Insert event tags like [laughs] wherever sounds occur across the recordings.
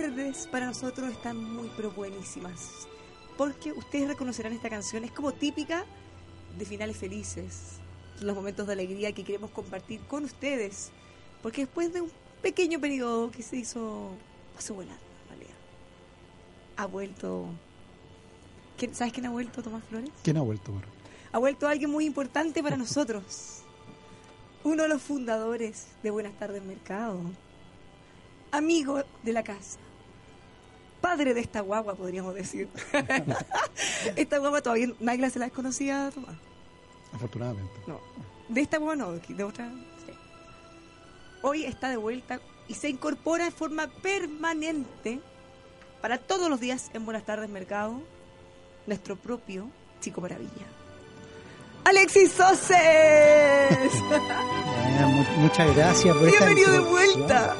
tardes para nosotros están muy pero buenísimas. Porque ustedes reconocerán esta canción, es como típica de finales felices, los momentos de alegría que queremos compartir con ustedes. Porque después de un pequeño periodo que se hizo, pasó volando, en realidad. Ha vuelto... ¿Quién- ¿Sabes quién ha vuelto, Tomás Flores? ¿Quién ha vuelto? Bueno? ha vuelto alguien muy importante para nosotros. [laughs] Uno de los fundadores de Buenas tardes Mercado. Amigo de la casa. Padre de esta guagua, podríamos decir. [laughs] esta guagua todavía nadie se la desconocía, Tomás. Afortunadamente. No. De esta guagua no, de otra. sí. Hoy está de vuelta y se incorpora de forma permanente para todos los días en Buenas tardes Mercado, nuestro propio Chico Maravilla. Alexis Soses. [laughs] Mu- muchas gracias por esta Bienvenido de introducción. vuelta.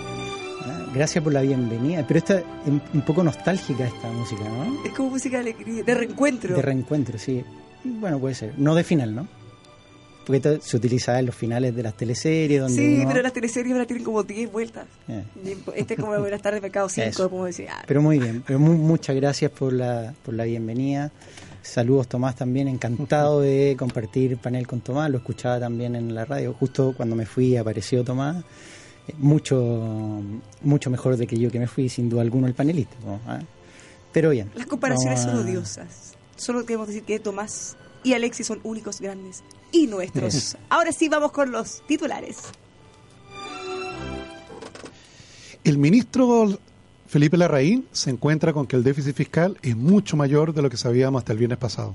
Gracias por la bienvenida. Pero esta es un poco nostálgica esta música, ¿no? Es como música de alegría, de reencuentro. De reencuentro, sí. Bueno, puede ser. No de final, ¿no? Porque se utiliza en los finales de las teleseries donde sí, uno- pero las teleseries ahora tienen como 10 vueltas. Eh, Y Este es como [laughs] Buenas tardes Mercado 5, Eso. como decir. ah, Pero muy bien. Pero mu- muchas gracias por la, por la bienvenida. Saludos Tomás también, encantado de compartir panel con Tomás, lo escuchaba también en la radio, justo cuando me fui apareció Tomás, mucho mucho mejor de que yo que me fui, sin duda alguno el panelista. ¿no? ¿Ah? Pero bien. Las comparaciones son odiosas. Solo queremos decir que Tomás y Alexis son únicos, grandes y nuestros. Ahora sí, vamos con los titulares. El ministro Felipe Larraín se encuentra con que el déficit fiscal es mucho mayor de lo que sabíamos hasta el viernes pasado.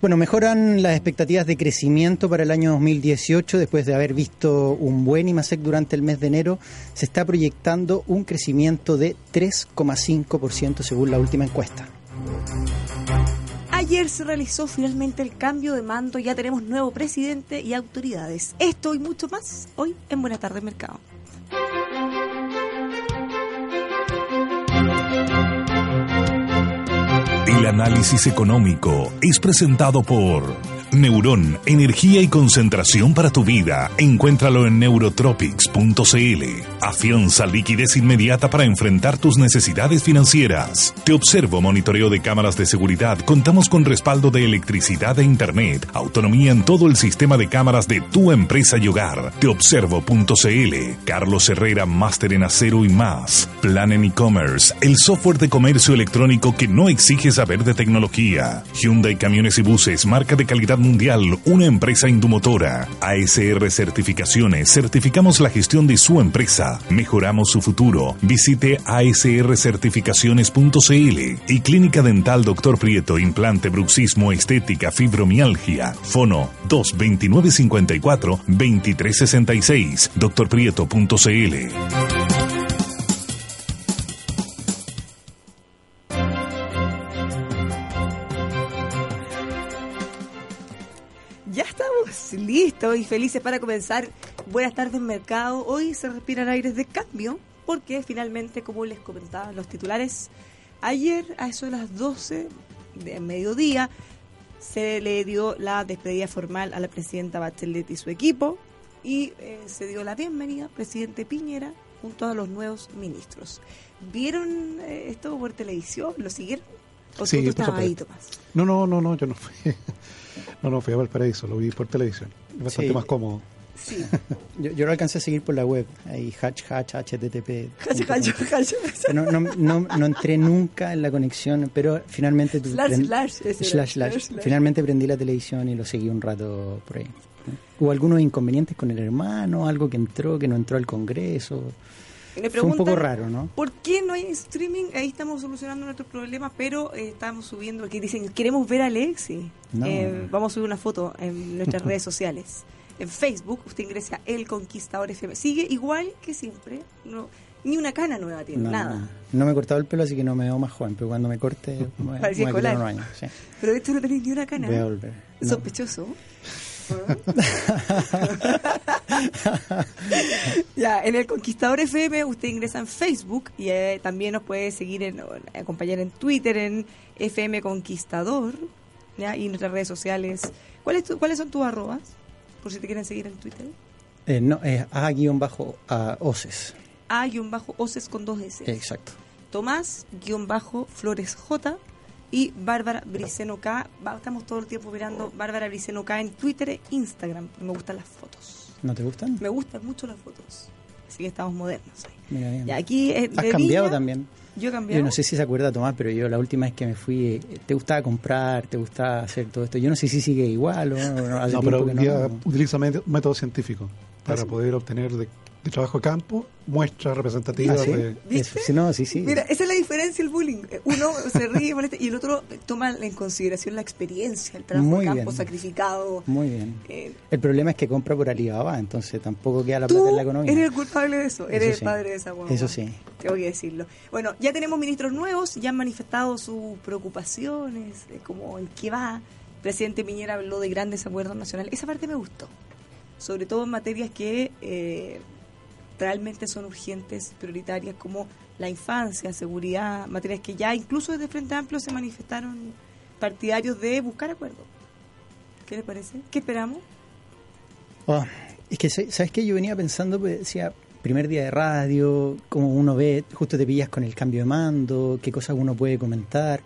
Bueno, mejoran las expectativas de crecimiento para el año 2018 después de haber visto un buen IMASEC durante el mes de enero. Se está proyectando un crecimiento de 3,5% según la última encuesta. Ayer se realizó finalmente el cambio de mando, ya tenemos nuevo presidente y autoridades. Esto y mucho más hoy en Buenas tardes Mercado. El análisis económico es presentado por Neurón, energía y concentración para tu vida. Encuéntralo en neurotropics.cl. Afianza liquidez inmediata para enfrentar tus necesidades financieras. Te observo monitoreo de cámaras de seguridad. Contamos con respaldo de electricidad e internet. Autonomía en todo el sistema de cámaras de tu empresa y hogar. Teobservo.cl. Carlos Herrera, máster en acero y más. Plan en e-commerce, el software de comercio electrónico que no exige saber de tecnología. Hyundai Camiones y Buses, marca de calidad mundial, una empresa indumotora. ASR Certificaciones, certificamos la gestión de su empresa. Mejoramos su futuro. Visite asrcertificaciones.cl y Clínica Dental Dr. Prieto, implante, bruxismo, estética, fibromialgia. Fono 22954 2366 drprieto.cl. listos y felices para comenzar. Buenas tardes, mercado. Hoy se respiran aires de cambio porque finalmente, como les comentaba en los titulares, ayer a eso de las 12 de mediodía se le dio la despedida formal a la presidenta Bachelet y su equipo y eh, se dio la bienvenida al presidente Piñera junto a los nuevos ministros. ¿Vieron eh, esto por televisión? ¿Lo siguieron? ¿O Sí, tú, tú estabas ahí. Tomás? No, no, no, no, yo no fui. [laughs] No, no, fui a Valparaíso, lo vi por televisión. Bastante Sí. más cómodo. Sí. [laughs] Yo, yo lo alcancé a seguir por la web, ahí hatch, hatch, http. Cacho, cacho. No, no, no, no entré nunca en la conexión, pero finalmente... tu- Slash, prend- slash. Slash, slash. Finalmente prendí la televisión y lo seguí un rato por ahí. Hubo algunos inconvenientes con el hermano, algo que entró, que no entró al Congreso. Me Fue un poco raro, ¿no? ¿Por qué no hay streaming? Ahí estamos solucionando nuestros problemas, pero eh, estamos subiendo, que dicen, queremos ver a Alexi. No. Eh, vamos a subir una foto en nuestras [laughs] redes sociales. En Facebook, usted ingresa a El Conquistador FM. Sigue igual que siempre. No, ni una cana nueva tiene, No, nada. no, no me he cortado el pelo, así que no me veo más joven, pero cuando me corte [laughs] me me escolar. años. sí. Pero de hecho no tenés ni una cana. Voy a volver. Sospechoso. [laughs] ya, en el Conquistador FM usted ingresa en Facebook y eh, también nos puede seguir, en, acompañar en Twitter, en FM Conquistador, ¿ya? y en nuestras redes sociales. ¿Cuáles, ¿Cuáles son tus arrobas? Por si te quieren seguir en Twitter. Eh, no, es A-OCES. A-OCES con dos S. Exacto. Tomás-Flores J y Bárbara Briceno K. Estamos todo el tiempo mirando Bárbara Briceno K en Twitter e Instagram. Me gustan las fotos. ¿No te gustan? Me gustan mucho las fotos. Así que estamos modernos ahí. Mira bien. Y aquí eh, Has de cambiado Viña, también. Yo he cambiado. Yo no sé si se acuerda Tomás, pero yo la última vez que me fui, eh, te gustaba comprar, te gustaba hacer todo esto. Yo no sé si sigue igual o no. no, hace No, tiempo pero que no. utiliza método científico para ¿Ah, sí? poder obtener de, de trabajo de campo muestras representativas ¿Ah, sí? de... No, sí, sí. Mira, esa es la diferencia del bullying. Eh, Uno se ríe molesta, y el otro toma en consideración la experiencia, el trabajo Muy de campo bien. sacrificado. Muy bien. Eh, El problema es que compra por Alibaba, entonces tampoco queda la plata en la economía. eres el culpable de eso, eres Eso el padre de esa guagua. Eso sí. Tengo que decirlo. Bueno, ya tenemos ministros nuevos, ya han manifestado sus preocupaciones, de cómo en qué va. El presidente Piñera habló de grandes acuerdos nacionales. Esa parte me gustó. Sobre todo en materias que eh, realmente son urgentes, prioritarias, como la infancia, seguridad, materias que ya incluso desde Frente Amplio se manifestaron partidarios de buscar acuerdos. ¿Qué le parece? ¿Qué esperamos? Oh, es que, ¿sabes qué? Yo venía pensando, pues, decía, primer día de radio, cómo uno ve, justo te pillas con el cambio de mando, qué cosas uno puede comentar.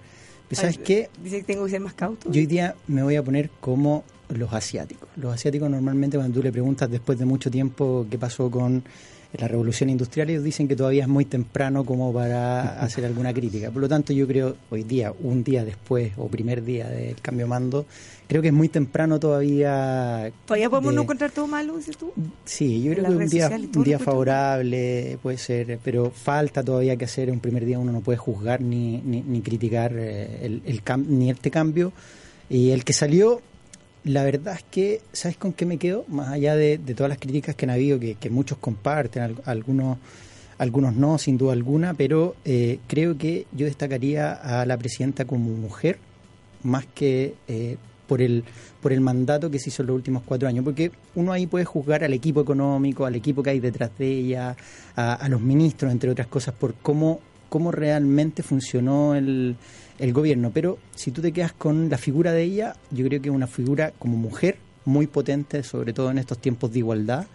Pero ¿sabes Ay, qué? Dice que tengo que ser más cauto. Yo hoy día me voy a poner como los asiáticos. Los asiáticos normalmente cuando tú le preguntas después de mucho tiempo qué pasó con la revolución industrial, ellos dicen que todavía es muy temprano como para [laughs] hacer alguna crítica. Por lo tanto, yo creo hoy día, un día después o primer día del cambio de mando, creo que es muy temprano todavía. ¿Todavía podemos de- no encontrar todo malo, dices tú? Sí, yo creo que un día, un día favorable puede ser, pero falta todavía que hacer. Un primer día uno no puede juzgar ni, ni, ni criticar eh, el, el cam- ni este cambio. Y el que salió, la verdad es que, ¿sabes con qué me quedo? Más allá de, todas las críticas que han habido, que, que muchos comparten, al- algunos, algunos no, sin duda alguna, pero eh, creo que yo destacaría a la presidenta como mujer más que eh, por el por el mandato que se hizo en los últimos cuatro años, porque uno ahí puede juzgar al equipo económico, al equipo que hay detrás de ella, a, a los ministros, entre otras cosas, por cómo, cómo realmente funcionó el, el gobierno. Pero si tú te quedas con la figura de ella, yo creo que es una figura como mujer muy potente, sobre todo en estos tiempos de igualdad,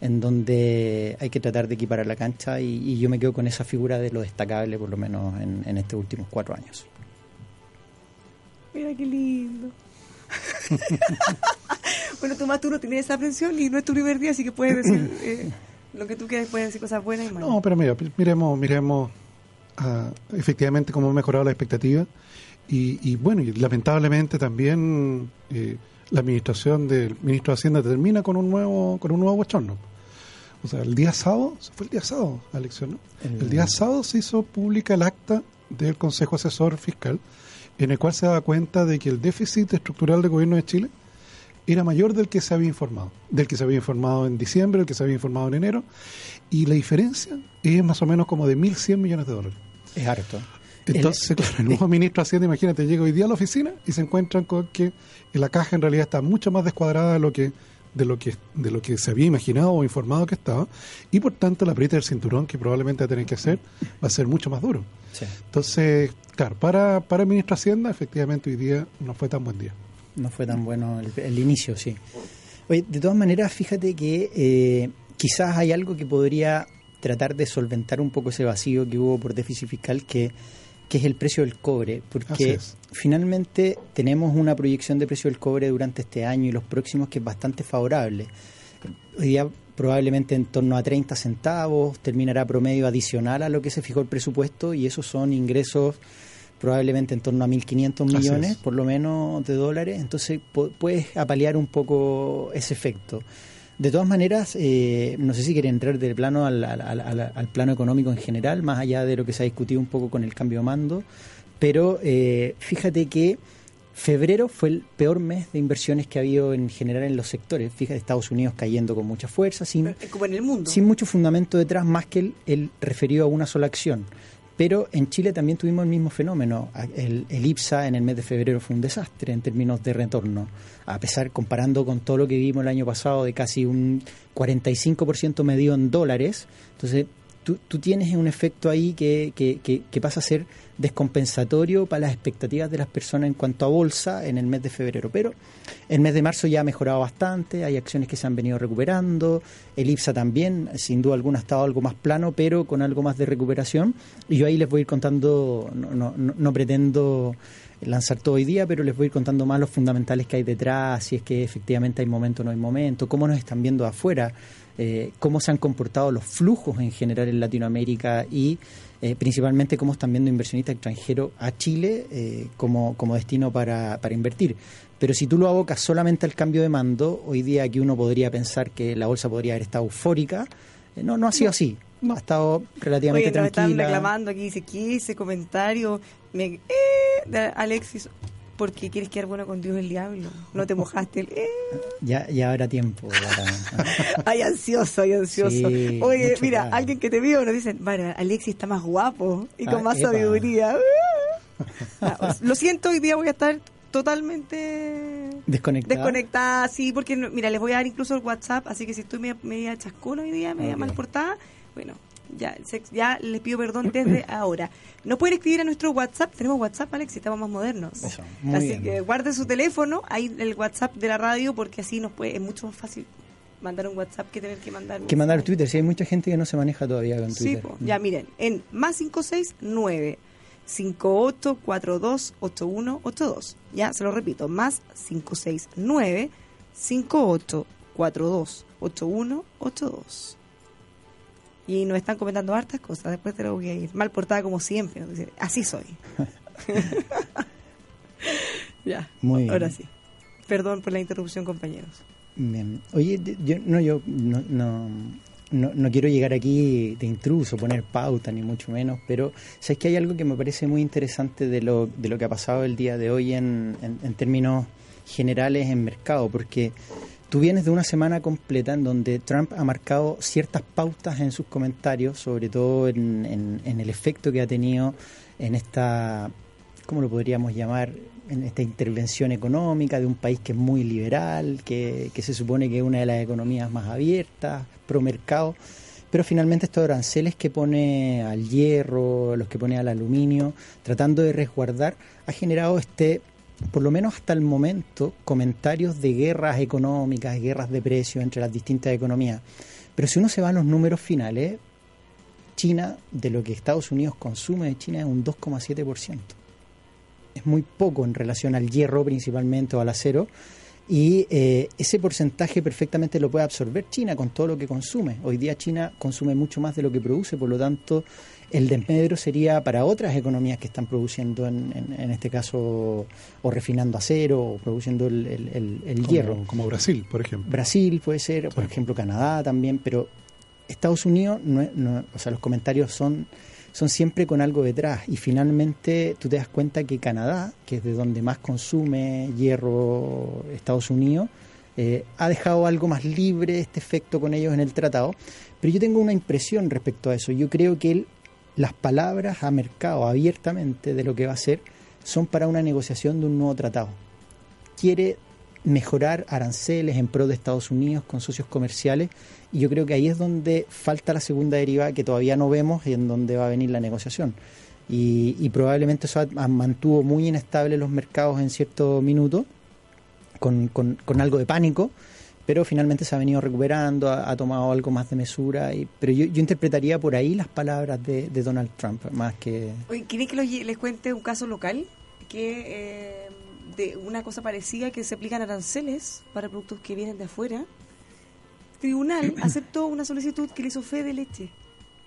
en donde hay que tratar de equiparar la cancha y, y yo me quedo con esa figura de lo destacable, por lo menos en, en estos últimos cuatro años. Mira qué lindo. [laughs] bueno, Tomás, tú no tienes esa aprensión y no es tu primer día, así que puedes decir eh, lo que tú quieras, puedes decir cosas buenas y malas. No, pero mira, miremos, miremos ah, efectivamente cómo ha mejorado la expectativa y, y bueno, y lamentablemente también eh, la administración del ministro de Hacienda termina con un nuevo con un nuevo bochorno. O sea, el día sábado, fue el día sábado la elección, ¿no? El- El día sábado se hizo pública el acta del Consejo Asesor Fiscal, en el cual se daba cuenta de que el déficit estructural del gobierno de Chile era mayor del que se había informado, del que se había informado en diciembre, del que se había informado en enero, y la diferencia es más o menos como de 1.100 millones de dólares. Es harto. Entonces, El- claro, el nuevo ministro de Hacienda, imagínate, llega hoy día a la oficina y se encuentran con que la caja en realidad está mucho más descuadrada de lo que de lo que de lo que se había imaginado o informado que estaba y por tanto la aprieta del cinturón que probablemente va a tener que hacer va a ser mucho más duro. Sí. Entonces, claro, para, para el ministro de Hacienda efectivamente hoy día no fue tan buen día. No fue tan bueno el, el inicio, sí. Oye, de todas maneras, fíjate que eh, quizás hay algo que podría tratar de solventar un poco ese vacío que hubo por déficit fiscal, que, que es el precio del cobre, porque finalmente tenemos una proyección de precio del cobre durante este año y los próximos que es bastante favorable. Hoy día probablemente en torno a 30 centavos, terminará promedio adicional a lo que se fijó el presupuesto y esos son ingresos probablemente en torno a 1.500 Así millones, es. por lo menos, de dólares. Entonces pu- puedes apalear un poco ese efecto. De todas maneras, eh, no sé si quieren entrar del plano al, al- al- al- al plano económico en general, más allá de lo que se ha discutido un poco con el cambio de mando, pero eh, fíjate que febrero fue el peor mes de inversiones que ha habido en general en los sectores. Fíjate, Estados Unidos cayendo con mucha fuerza, sin, Como en el mundo. sin mucho fundamento detrás, más que el, el referido a una sola acción. Pero en Chile también tuvimos el mismo fenómeno. El, el IPSA en el mes de febrero fue un desastre en términos de retorno. A pesar, comparando con todo lo que vimos el año pasado, de casi un 45% medido en dólares. Entonces, tú, tienes un efecto ahí que, que, que, que pasa a ser descompensatorio para las expectativas de las personas en cuanto a bolsa en el mes de febrero. Pero el mes de marzo ya ha mejorado bastante, hay acciones que se han venido recuperando, el IPSA también, sin duda alguna ha estado algo más plano, pero con algo más de recuperación. Y yo ahí les voy a ir contando, no, no, no, no pretendo lanzar todo hoy día, pero les voy a ir contando más los fundamentales que hay detrás, si es que efectivamente hay momento o no hay momento, cómo nos están viendo afuera, eh, cómo se han comportado los flujos en general en Latinoamérica y eh, principalmente cómo están viendo inversionistas extranjeros a Chile eh, como, como destino para, para invertir. Pero si tú lo abocas solamente al cambio de mando, hoy día aquí uno podría pensar que la bolsa podría haber estado eufórica. Eh, no, no ha sido así. Ha estado relativamente Oye, nos están tranquila. reclamando aquí, dice, ¿qué ese comentario? Me, de Alexis, porque quieres quedar bueno con Dios el diablo. No te mojaste el... Eh. Ya, ya habrá tiempo. para- [laughs] Ay, ansioso, ay, ansioso. Sí, Oye, mira, claro. alguien que te vio nos dicen, bueno, Alexis está más guapo y con Ah, más epa. sabiduría. [laughs] Ah, Lo siento, hoy día voy a estar totalmente Desconectada. desconectada, sí, porque mira, les voy a dar incluso el WhatsApp, así que si estoy media, media chascona hoy día, media Ok. mal portada, bueno, ya, ya les pido perdón desde [clears throat] ahora. No pueden escribir a nuestro WhatsApp, tenemos WhatsApp, Alex, y estamos más modernos. Eso, muy así bien. que guarde su teléfono, ahí el WhatsApp de la radio, porque así nos puede, es mucho más fácil mandar un WhatsApp que tener que mandar un Que mandar. Twitter, si hay mucha gente que no se maneja todavía con Sí, Twitter. po. ya miren, en más 569 58428182. Ya se lo repito, más 569 58428182. Y nos están comentando hartas cosas, después te lo voy a ir. Mal portada como siempre, dice, así soy. [laughs] ya, Muy bien. ahora sí. Perdón por la interrupción, compañeros. Bien. Oye, yo no, yo no, no, no, no quiero llegar aquí de intruso, poner pauta, ni mucho menos, pero sabes que hay algo que me parece muy interesante de lo, de lo que ha pasado el día de hoy en, en, en términos generales en mercado, porque tú vienes de una semana completa en donde Trump ha marcado ciertas pautas en sus comentarios, sobre todo en, el efecto que ha tenido en esta, ¿cómo lo podríamos llamar? En esta intervención económica de un país que es muy liberal, que, que se supone que es una de las economías más abiertas, pro mercado, pero finalmente estos aranceles que pone al hierro, los que pone al aluminio, tratando de resguardar, ha generado este, por lo menos hasta el momento, comentarios de guerras económicas, guerras de precios entre las distintas economías. Pero si uno se va a los números finales, China, de lo que Estados Unidos consume de China, es un 2,7%. Es muy poco en relación al hierro principalmente o al acero. Y eh, ese porcentaje perfectamente lo puede absorber China con todo lo que consume. Hoy día China consume mucho más de lo que produce, por lo tanto el desmedro sería para otras economías que están produciendo, en, en- en este caso, o refinando acero o produciendo el, el- el- el como, hierro. como Brasil, por ejemplo. Brasil puede ser, por ejemplo Canadá también, pero Estados Unidos, no, no- o sea, los comentarios son, son siempre con algo detrás y finalmente tú te das cuenta que Canadá, que es de donde más consume hierro Estados Unidos, eh, ha dejado algo más libre este efecto con ellos en el tratado, pero yo tengo una impresión respecto a eso. Yo creo que él, las palabras a mercado abiertamente de lo que va a hacer son para una negociación de un nuevo tratado. Quiere mejorar aranceles en pro de Estados Unidos con socios comerciales y yo creo que ahí es donde falta la segunda deriva que todavía no vemos y en donde va a venir la negociación. Y, probablemente eso mantuvo muy inestable los mercados en cierto minuto, con, con- con algo de pánico, pero finalmente se ha venido recuperando, ha, ha tomado algo más de mesura. Y, pero yo, yo interpretaría por ahí las palabras de, de Donald Trump, más que... Oye, ¿quieren que los les cuente un caso local? Que eh, de una cosa parecida que se aplican aranceles para productos que vienen de afuera. Tribunal [clears throat] aceptó una solicitud que le hizo fe de leche.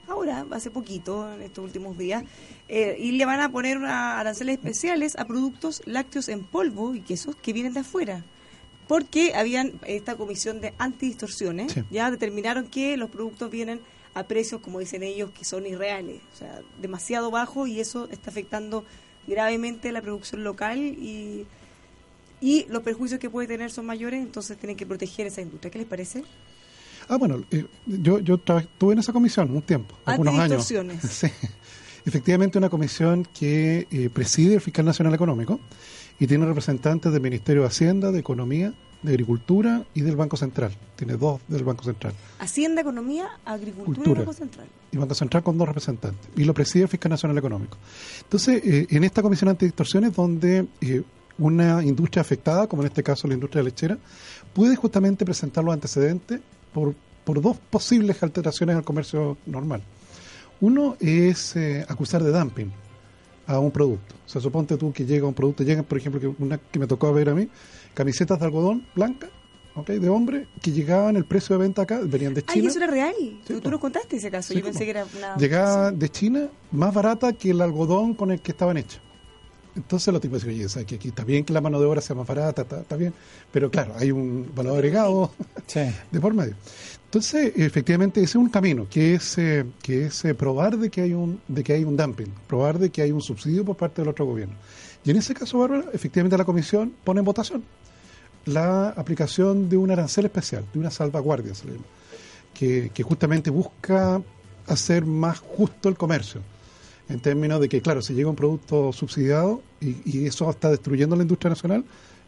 Ahora, hace poquito, en estos últimos días, eh, y le van a poner una- aranceles especiales a productos lácteos en polvo y quesos que vienen de afuera. Porque habían esta comisión de antidistorsiones, Sí. ya determinaron que los productos vienen a precios, como dicen ellos, que son irreales, o sea, demasiado bajos y eso está afectando gravemente la producción local y, y los perjuicios que puede tener son mayores, entonces tienen que proteger esa industria. ¿Qué les parece? Ah, bueno, eh, yo, yo estuve en esa comisión un tiempo, algunos años. Antidistorsiones. [laughs] Sí. Efectivamente, una comisión que eh, preside el Fiscal Nacional Económico y tiene representantes del Ministerio de Hacienda, de Economía de Agricultura y del Banco Central. Tiene dos del Banco Central. Hacienda, Economía, Agricultura Cultura. y Banco Central. Y Banco Central con dos representantes. Y lo preside el Fiscal Nacional Económico. Entonces, eh, en esta comisión antidistorsiones, donde eh, una industria afectada, como en este caso la industria lechera, puede justamente presentar los antecedentes por, por dos posibles alteraciones al comercio normal. Uno es eh, acusar de dumping a un producto. O sea, suponte tú que llega un producto, llegan, por ejemplo, que una que me tocó ver a mí, camisetas de algodón blancas, ¿ok? de hombre, que llegaban el precio de venta acá, venían de Ay, China. eso era real. tú, po. tú nos contaste ese caso. Sí, Yo pensé que era una. Llegaba de China más barata que el algodón con el que estaban hechos. Entonces los tipos decían, oye, ¿sabes que aquí está bien que la mano de obra sea más barata, está, está bien, pero claro, hay un valor agregado Sí. [laughs] de por medio. Entonces, efectivamente, ese es un camino, que es, eh, que es eh, probar de que, hay un, de que hay un dumping, probar de que hay un subsidio por parte del otro gobierno. Y en ese caso, Bárbara, efectivamente la Comisión pone en votación la aplicación de un arancel especial, de una salvaguardia, se le llama, que, que justamente busca hacer más justo el comercio, en términos de que, claro, si llega un producto subsidiado y, y eso está destruyendo la industria nacional,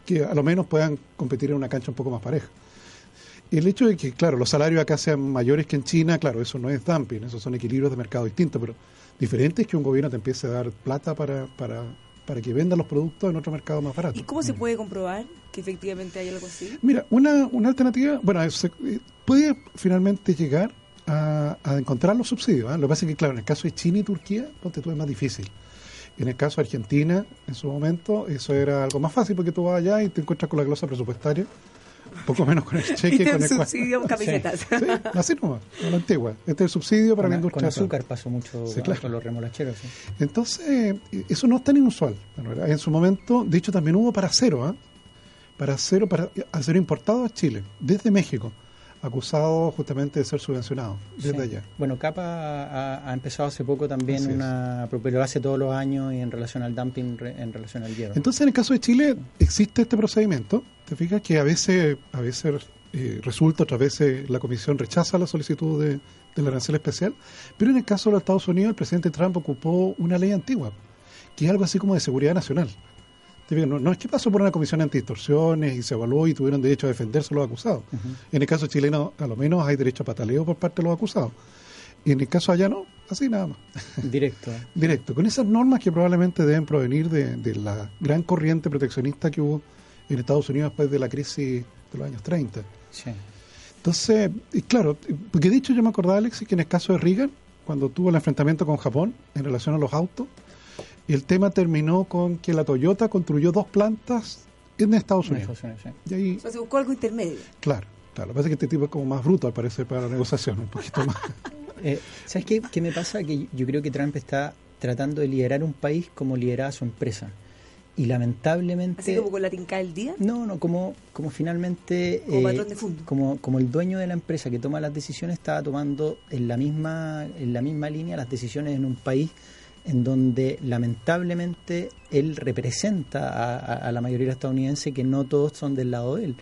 que a lo menos puedan competir en una cancha un poco más pareja. El hecho de que, claro, los salarios acá sean mayores que en China, claro, eso no es dumping, esos son equilibrios de mercado distintos, pero diferente es que un gobierno te empiece a dar plata para, para, para que venda los productos en otro mercado más barato. ¿Y cómo se puede comprobar que efectivamente hay algo así? Mira, una, una alternativa, bueno, se- eh, puede finalmente llegar a, a encontrar los subsidios. ¿ah? Lo que pasa es que, claro, en el caso de China y Turquía, ponte tú, es más difícil. En el caso de Argentina, en su momento, eso era algo más fácil porque tú vas allá y te encuentras con la glosa presupuestaria, poco menos con el [laughs] cheque, te con el cual- subsidio [laughs] camisetas. Sí, así nomás, a la antigua. Este es el subsidio para con, la con industria. azúcar pasó mucho Sí, con- claro. con los remolacheros. sí. Entonces, eh, eso no es tan inusual. Bueno, en su momento, de hecho, también hubo para cero, ¿ah? Para cero, para acero importado a Chile, desde México, acusado justamente de ser subvencionado, desde Sí. allá. Bueno, Capa ha, ha empezado hace poco también Así una, pero lo hace todos los años y en relación al dumping, re- en relación al hierro. Entonces, en el caso de Chile, existe este procedimiento. Te fijas que a veces, a veces eh, resulta, otras veces la Comisión rechaza la solicitud de, del arancel especial, pero en el caso de los Estados Unidos, el presidente Trump ocupó una ley antigua, que es algo así como de seguridad nacional. Te fijas, No, no es que pasó por una comisión antidistorsiones y se evaluó y tuvieron derecho a defenderse los acusados. En el caso chileno, a lo menos hay derecho a pataleo por parte de los acusados. Y en el caso allá no, así nada más [laughs] Directo. directo, con esas normas que probablemente deben provenir de, de la gran corriente proteccionista que hubo en Estados Unidos después de la crisis de los años 30. Sí. Entonces, y claro, porque de hecho yo me acordaba, Alexis, que en el caso de Reagan, cuando tuvo el enfrentamiento con Japón en relación a los autos, el tema terminó con que la Toyota construyó dos plantas en Estados En Unidos. Estados Unidos, sí. Y ahí, O sea, se buscó algo intermedio. claro, claro, lo que pasa es que este tipo es como más bruto al parecer para la negociación, un poquito más. [laughs] Eh, ¿Sabes qué, qué me pasa? Que yo creo que Trump está tratando de liderar un país como lideraba su empresa. Y lamentablemente... Así como con la tinca del día. No, no, como, como finalmente... Como patrón de fondo. Como, como el dueño de la empresa que toma las decisiones estaba tomando en la misma, en la misma línea las decisiones en un país en donde lamentablemente él representa a, a- a la mayoría estadounidense que no todos son del lado de él.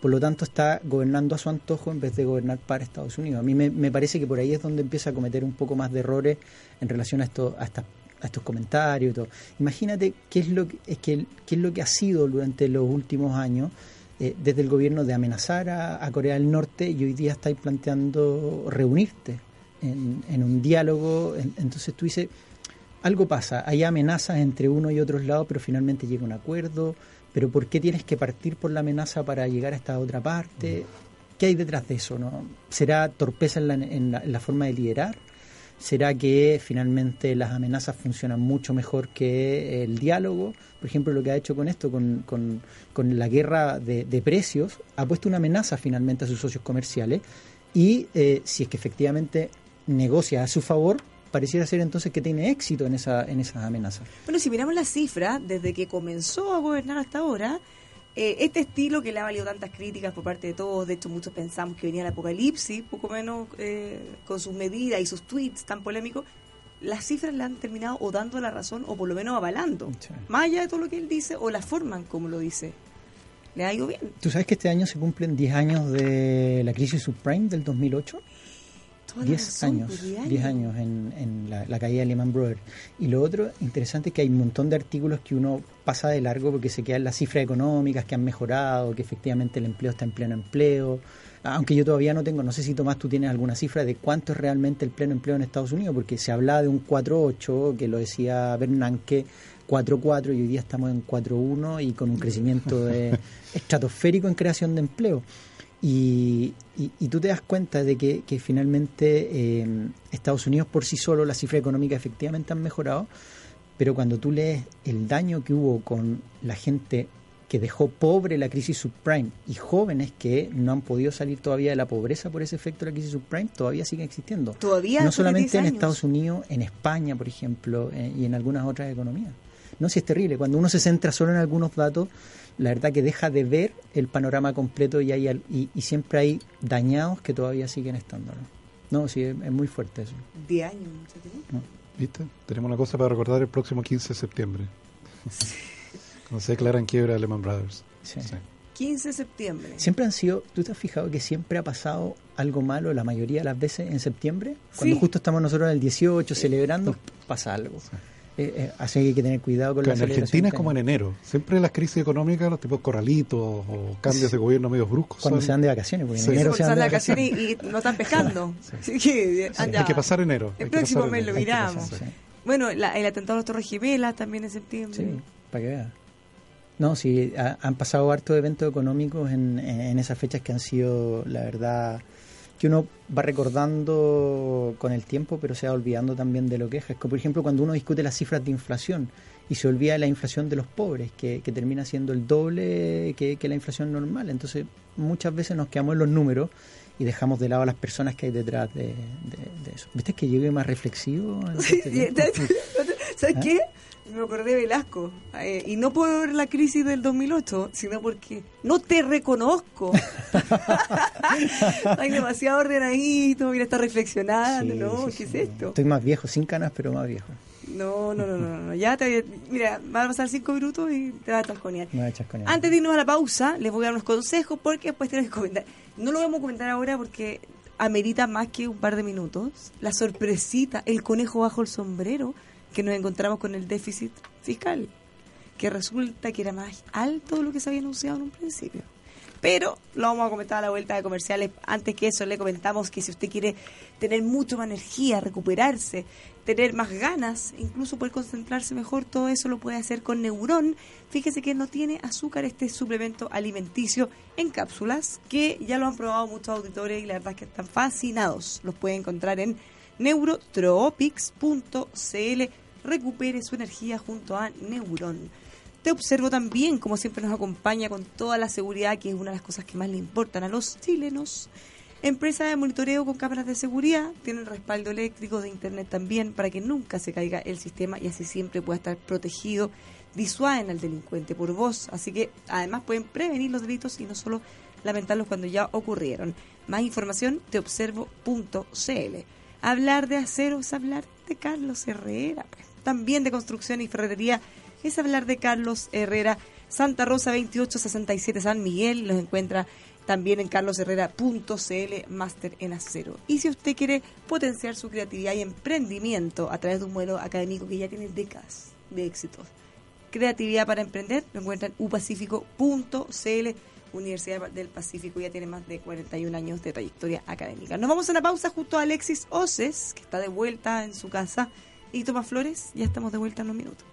Por lo tanto, está gobernando a su antojo en vez de gobernar para Estados Unidos. A mí me, me parece que por ahí es donde empieza a cometer un poco más de errores en relación a, esto, a, estas- a estos comentarios y todo. Imagínate qué es lo que, es que, qué es lo que ha sido durante los últimos años eh, desde el gobierno de amenazar a, a Corea del Norte y hoy día estáis planteando reunirte en, en un diálogo. En- entonces tú dices, algo pasa, hay amenazas entre uno y otros lados, pero finalmente llega un acuerdo. Pero ¿por qué tienes que partir por la amenaza para llegar a esta otra parte? ¿Qué hay detrás de eso? ¿no? ¿Será torpeza en la, en la- en la forma de liderar? ¿Será que finalmente las amenazas funcionan mucho mejor que el diálogo? Por ejemplo, lo que ha hecho con esto, con, con- con la guerra de, de precios, ha puesto una amenaza finalmente a sus socios comerciales y eh, si es que efectivamente negocia a su favor, pareciera ser entonces que tiene éxito en, esa, en esas amenazas. Bueno, si miramos las cifras, desde que comenzó a gobernar hasta ahora, eh, este estilo que le ha valido tantas críticas por parte de todos, de hecho muchos pensamos que venía el apocalipsis, poco menos eh, con sus medidas y sus tweets tan polémicos, las cifras le han terminado o dando la razón o por lo menos avalando, Sí. más allá de todo lo que él dice o la forma en como lo dice. Le ha ido bien. ¿Tú sabes que este año se cumplen 10 años de la crisis subprime del 2008? Toda la 10 razón, años, pues, 10 10 años. años en, en la, la caída de Lehman Brothers. Y lo otro interesante es que hay un montón de artículos que uno pasa de largo porque se quedan las cifras económicas que han mejorado, que efectivamente el empleo está en pleno empleo. Aunque yo todavía no tengo, no sé si Tomás tú tienes alguna cifra de cuánto es realmente el pleno empleo en Estados Unidos, porque se hablaba de un 4.8, que lo decía Bernanke, 4.4 y hoy día estamos en 4.1 y con un crecimiento de- [laughs] estratosférico en creación de empleo. Y, y- y tú te das cuenta de que, que finalmente eh, Estados Unidos por sí solo, las cifras económicas efectivamente han mejorado, pero cuando tú lees el daño que hubo con la gente que dejó pobre la crisis subprime y jóvenes que no han podido salir todavía de la pobreza por ese efecto de la crisis subprime, todavía siguen existiendo. Todavía No solamente 10 en. Estados Unidos, en España, por ejemplo, eh, y en algunas otras economías. No, si es terrible. Cuando uno se centra solo en algunos datos, la verdad que deja de ver el panorama completo y, hay, al- y, y siempre hay dañados que todavía siguen estando. No, No, sí, es, es muy fuerte eso. 10 años, tiempo. ¿Viste? Tenemos una cosa para recordar el próximo 15 de septiembre. Cuando se declara en quiebra Lehman Brothers. Sí. Sí. 15 de septiembre. Siempre han sido, ¿tú te has fijado que siempre ha pasado algo malo la mayoría de las veces en septiembre? Cuando Sí. justo estamos nosotros en el 18 celebrando, pasa algo. Eh, eh, así que hay que tener cuidado con Claro, la en Argentina es como en enero. Siempre las crisis económicas, los tipos corralitos o cambios de gobierno medios bruscos. Cuando son- se dan de vacaciones, porque en Sí. enero Porque se dan de de vacaciones y, y no están pescando. [laughs] Así que, Sí, anda. hay que pasar enero. El que próximo mes lo enero. Que miramos. pasar, sí. Bueno, la- el atentado a las Torres Gemelas también en septiembre. Sí, para que veas. No, sí, ha- han pasado hartos eventos económicos en, en- en esas fechas que han sido, la verdad, que uno va recordando con el tiempo, pero se va olvidando también de lo que es. Como, por ejemplo, cuando uno discute las cifras de inflación y se olvida de la inflación de los pobres, que, que termina siendo el doble que, que la inflación normal. Entonces, muchas veces nos quedamos en los números y dejamos de lado a las personas que hay detrás de, de- de eso. ¿Viste que llegué más reflexivo? en este? ¿Sabes [laughs] ¿Ah? qué? Me acordé de Velasco. Eh, y no por la crisis del 2008, sino porque no te reconozco. [laughs] Hay demasiado ordenadito, mira, está reflexionando, Sí, ¿no? sí, ¿Qué sí. es esto? Estoy más viejo, sin canas, pero más viejo. No, no, no, no, no. Ya te Mira, van a pasar cinco minutos y te vas a. Me voy él. Antes de irnos a la pausa, les voy a dar unos consejos porque después tenemos que comentar. No lo vamos a comentar ahora porque amerita más que un par de minutos. La sorpresita, el conejo bajo el sombrero, que nos encontramos con el déficit fiscal, que resulta que era más alto de lo que se había anunciado en un principio. Pero lo vamos a comentar a la vuelta de comerciales. Antes que eso, le comentamos que si usted quiere tener mucho más energía, recuperarse, tener más ganas, incluso poder concentrarse mejor, todo eso lo puede hacer con Neuron. Fíjese que no tiene azúcar este suplemento alimenticio en cápsulas, que ya lo han probado muchos auditores y la verdad es que están fascinados. Los puede encontrar en neurotropics.cl. Recupere su energía junto a Neuron. Te observo también, como siempre nos acompaña con toda la seguridad, que es una de las cosas que más le importan a los chilenos. Empresa de monitoreo con cámaras de seguridad, tienen respaldo eléctrico de internet también para que nunca se caiga el sistema y así siempre pueda estar protegido. Disuaden al delincuente por voz, así que además pueden prevenir los delitos y no solo lamentarlos cuando ya ocurrieron. Más información, teobservo.cl. Hablar de acero es hablar de Carlos Herrera, pues. También de construcción y ferretería es hablar de Carlos Herrera, Santa Rosa 2867 San Miguel, los encuentra también en carlosherrera.cl, máster en acero. Y si usted quiere potenciar su creatividad y emprendimiento a través de un modelo académico que ya tiene décadas de éxitos, creatividad para emprender, lo encuentra en upacífico.cl. Universidad del Pacífico ya tiene más de 41 años de trayectoria académica. Nos vamos a una pausa junto a Alexis Oces, que está de vuelta en su casa, y Tomás Flores, ya estamos de vuelta en unos minutos.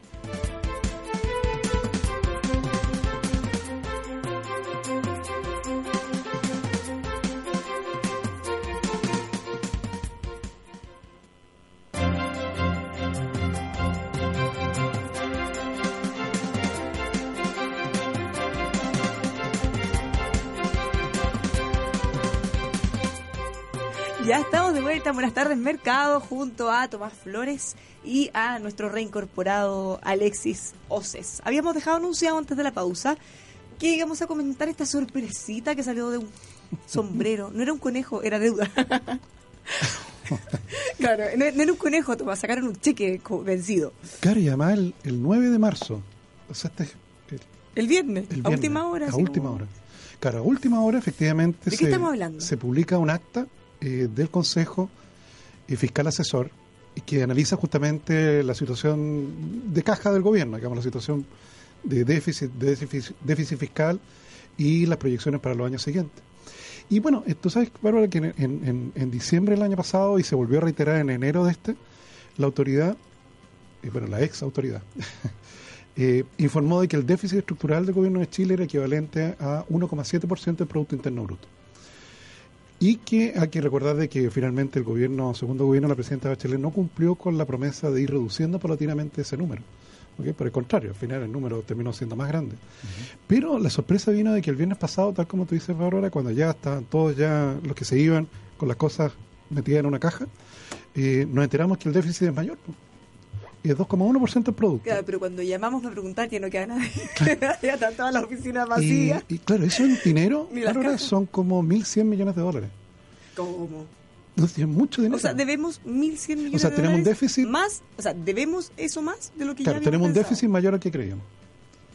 Ya vuelta. Buenas tardes, Mercado, junto a Tomás Flores y a nuestro reincorporado Alexis Oces. Habíamos dejado anunciado antes de la pausa que íbamos a comentar esta sorpresita que salió de un sombrero. No era un conejo, era deuda. [laughs] claro, no, era un conejo, Tomás. Sacaron un cheque vencido. Claro, y además el, el 9 de marzo. O sea, este es el, El viernes, el a viernes, última hora. A última como- hora. Claro, a última hora efectivamente ¿De qué se, estamos hablando? se publica un acta eh, del Consejo eh, fiscal asesor que analiza justamente la situación de caja del gobierno, digamos, la situación de déficit, fiscal y las proyecciones para los años siguientes. Y bueno, tú sabes, Bárbara, que en, en, en, diciembre del año pasado y se volvió a reiterar en enero de este, la autoridad, eh, bueno, la ex autoridad, [laughs] eh, informó de que el déficit estructural del gobierno de Chile era equivalente a 1,7% del Producto Interno Bruto. Y que hay que recordar de que finalmente el gobierno, segundo gobierno, la presidenta Bachelet no cumplió con la promesa de ir reduciendo paulatinamente ese número. Por el contrario, al final el número terminó siendo más grande. Pero la sorpresa vino de que el viernes pasado, tal como tú dices, Bárbara, cuando ya estaban todos ya los que se iban con las cosas metidas en una caja, eh, nos enteramos que el déficit es mayor. Y es 2,1% del producto. Claro, pero cuando llamamos a preguntar ya no queda nadie. [laughs] ya están todas las oficinas vacías. Y, claro, eso en dinero, [laughs] ahora son como 1.100 millones de dólares. ¿Cómo? No tiene mucho dinero. O sea, debemos 1.100 millones de dólares. O sea, tenemos un déficit. Más, o sea, debemos eso más de lo que claro, ya tenemos un pensado. déficit mayor al que creíamos.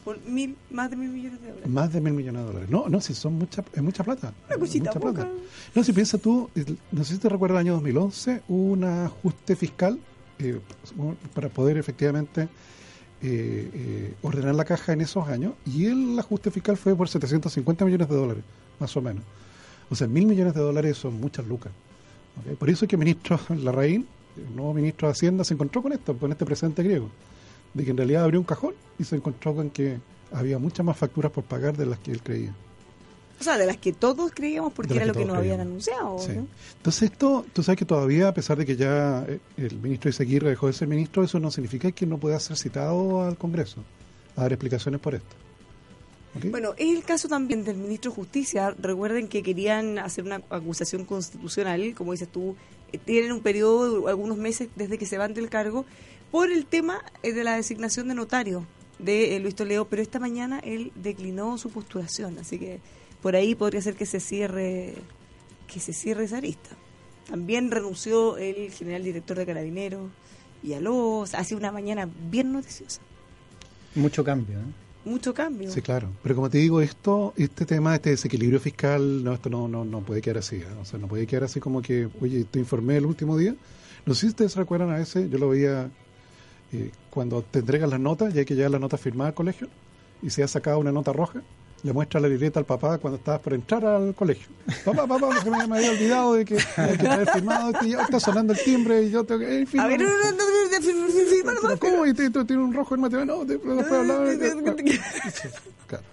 Por mil, más de mil millones de dólares. Más de mil millones de dólares. No, no, si son mucha, es mucha plata. Una cosita mucha poca. plata. No, si piensas tú, no sé si te recuerdas el año 2011, hubo un ajuste fiscal eh, para poder efectivamente eh, eh, ordenar la caja en esos años y el ajuste fiscal fue por 750 millones de dólares, más o menos. O sea, mil millones de dólares son muchas lucas. Por eso es que el ministro [laughs] Larraín, el nuevo ministro de Hacienda, se encontró con esto, con este presente griego, de que en realidad abrió un cajón y se encontró con que había muchas más facturas por pagar de las que él creía. O sea, de las que todos creíamos porque era lo que nos habían anunciado. Sí. ¿no? Entonces esto, tú sabes que todavía, a pesar de que ya eh, el ministro Iseguirre dejó de ser ministro, eso no significa que no pueda ser citado al Congreso a dar explicaciones por esto. Bueno, es el caso también del ministro de Justicia. Recuerden que querían hacer una acusación constitucional, como dices tú, eh, tienen un periodo, algunos meses desde que se van del cargo, por el tema eh, de la designación de notario de Luis Toledo, pero esta mañana él declinó su postulación, así que por ahí podría ser que se cierre que se cierre esa arista. También renunció el general director de Carabineros, Villalobos, ha sido una mañana bien noticiosa. Mucho cambio. ¿eh? Mucho cambio. Sí, claro. Pero como te digo, esto, este tema, este desequilibrio fiscal, no, esto no, no, no puede quedar así. ¿eh? O sea, no puede quedar así como que, oye, te informé el último día. No sé si ustedes se recuerdan a veces, yo lo veía eh, cuando te entregan las notas y hay que llevar la nota firmada al colegio y se ha sacado una nota roja, le muestra la libreta al papá cuando estabas por entrar al colegio. Papá, papá, porque me, me había olvidado de que hay que traer firmado, que ya está sonando el timbre y yo tengo que... eh, A ver, no, no, no, no, no, ¿Cómo? Y te- te- tiene un rojo en matemática. No, te- después hablaba. Claro.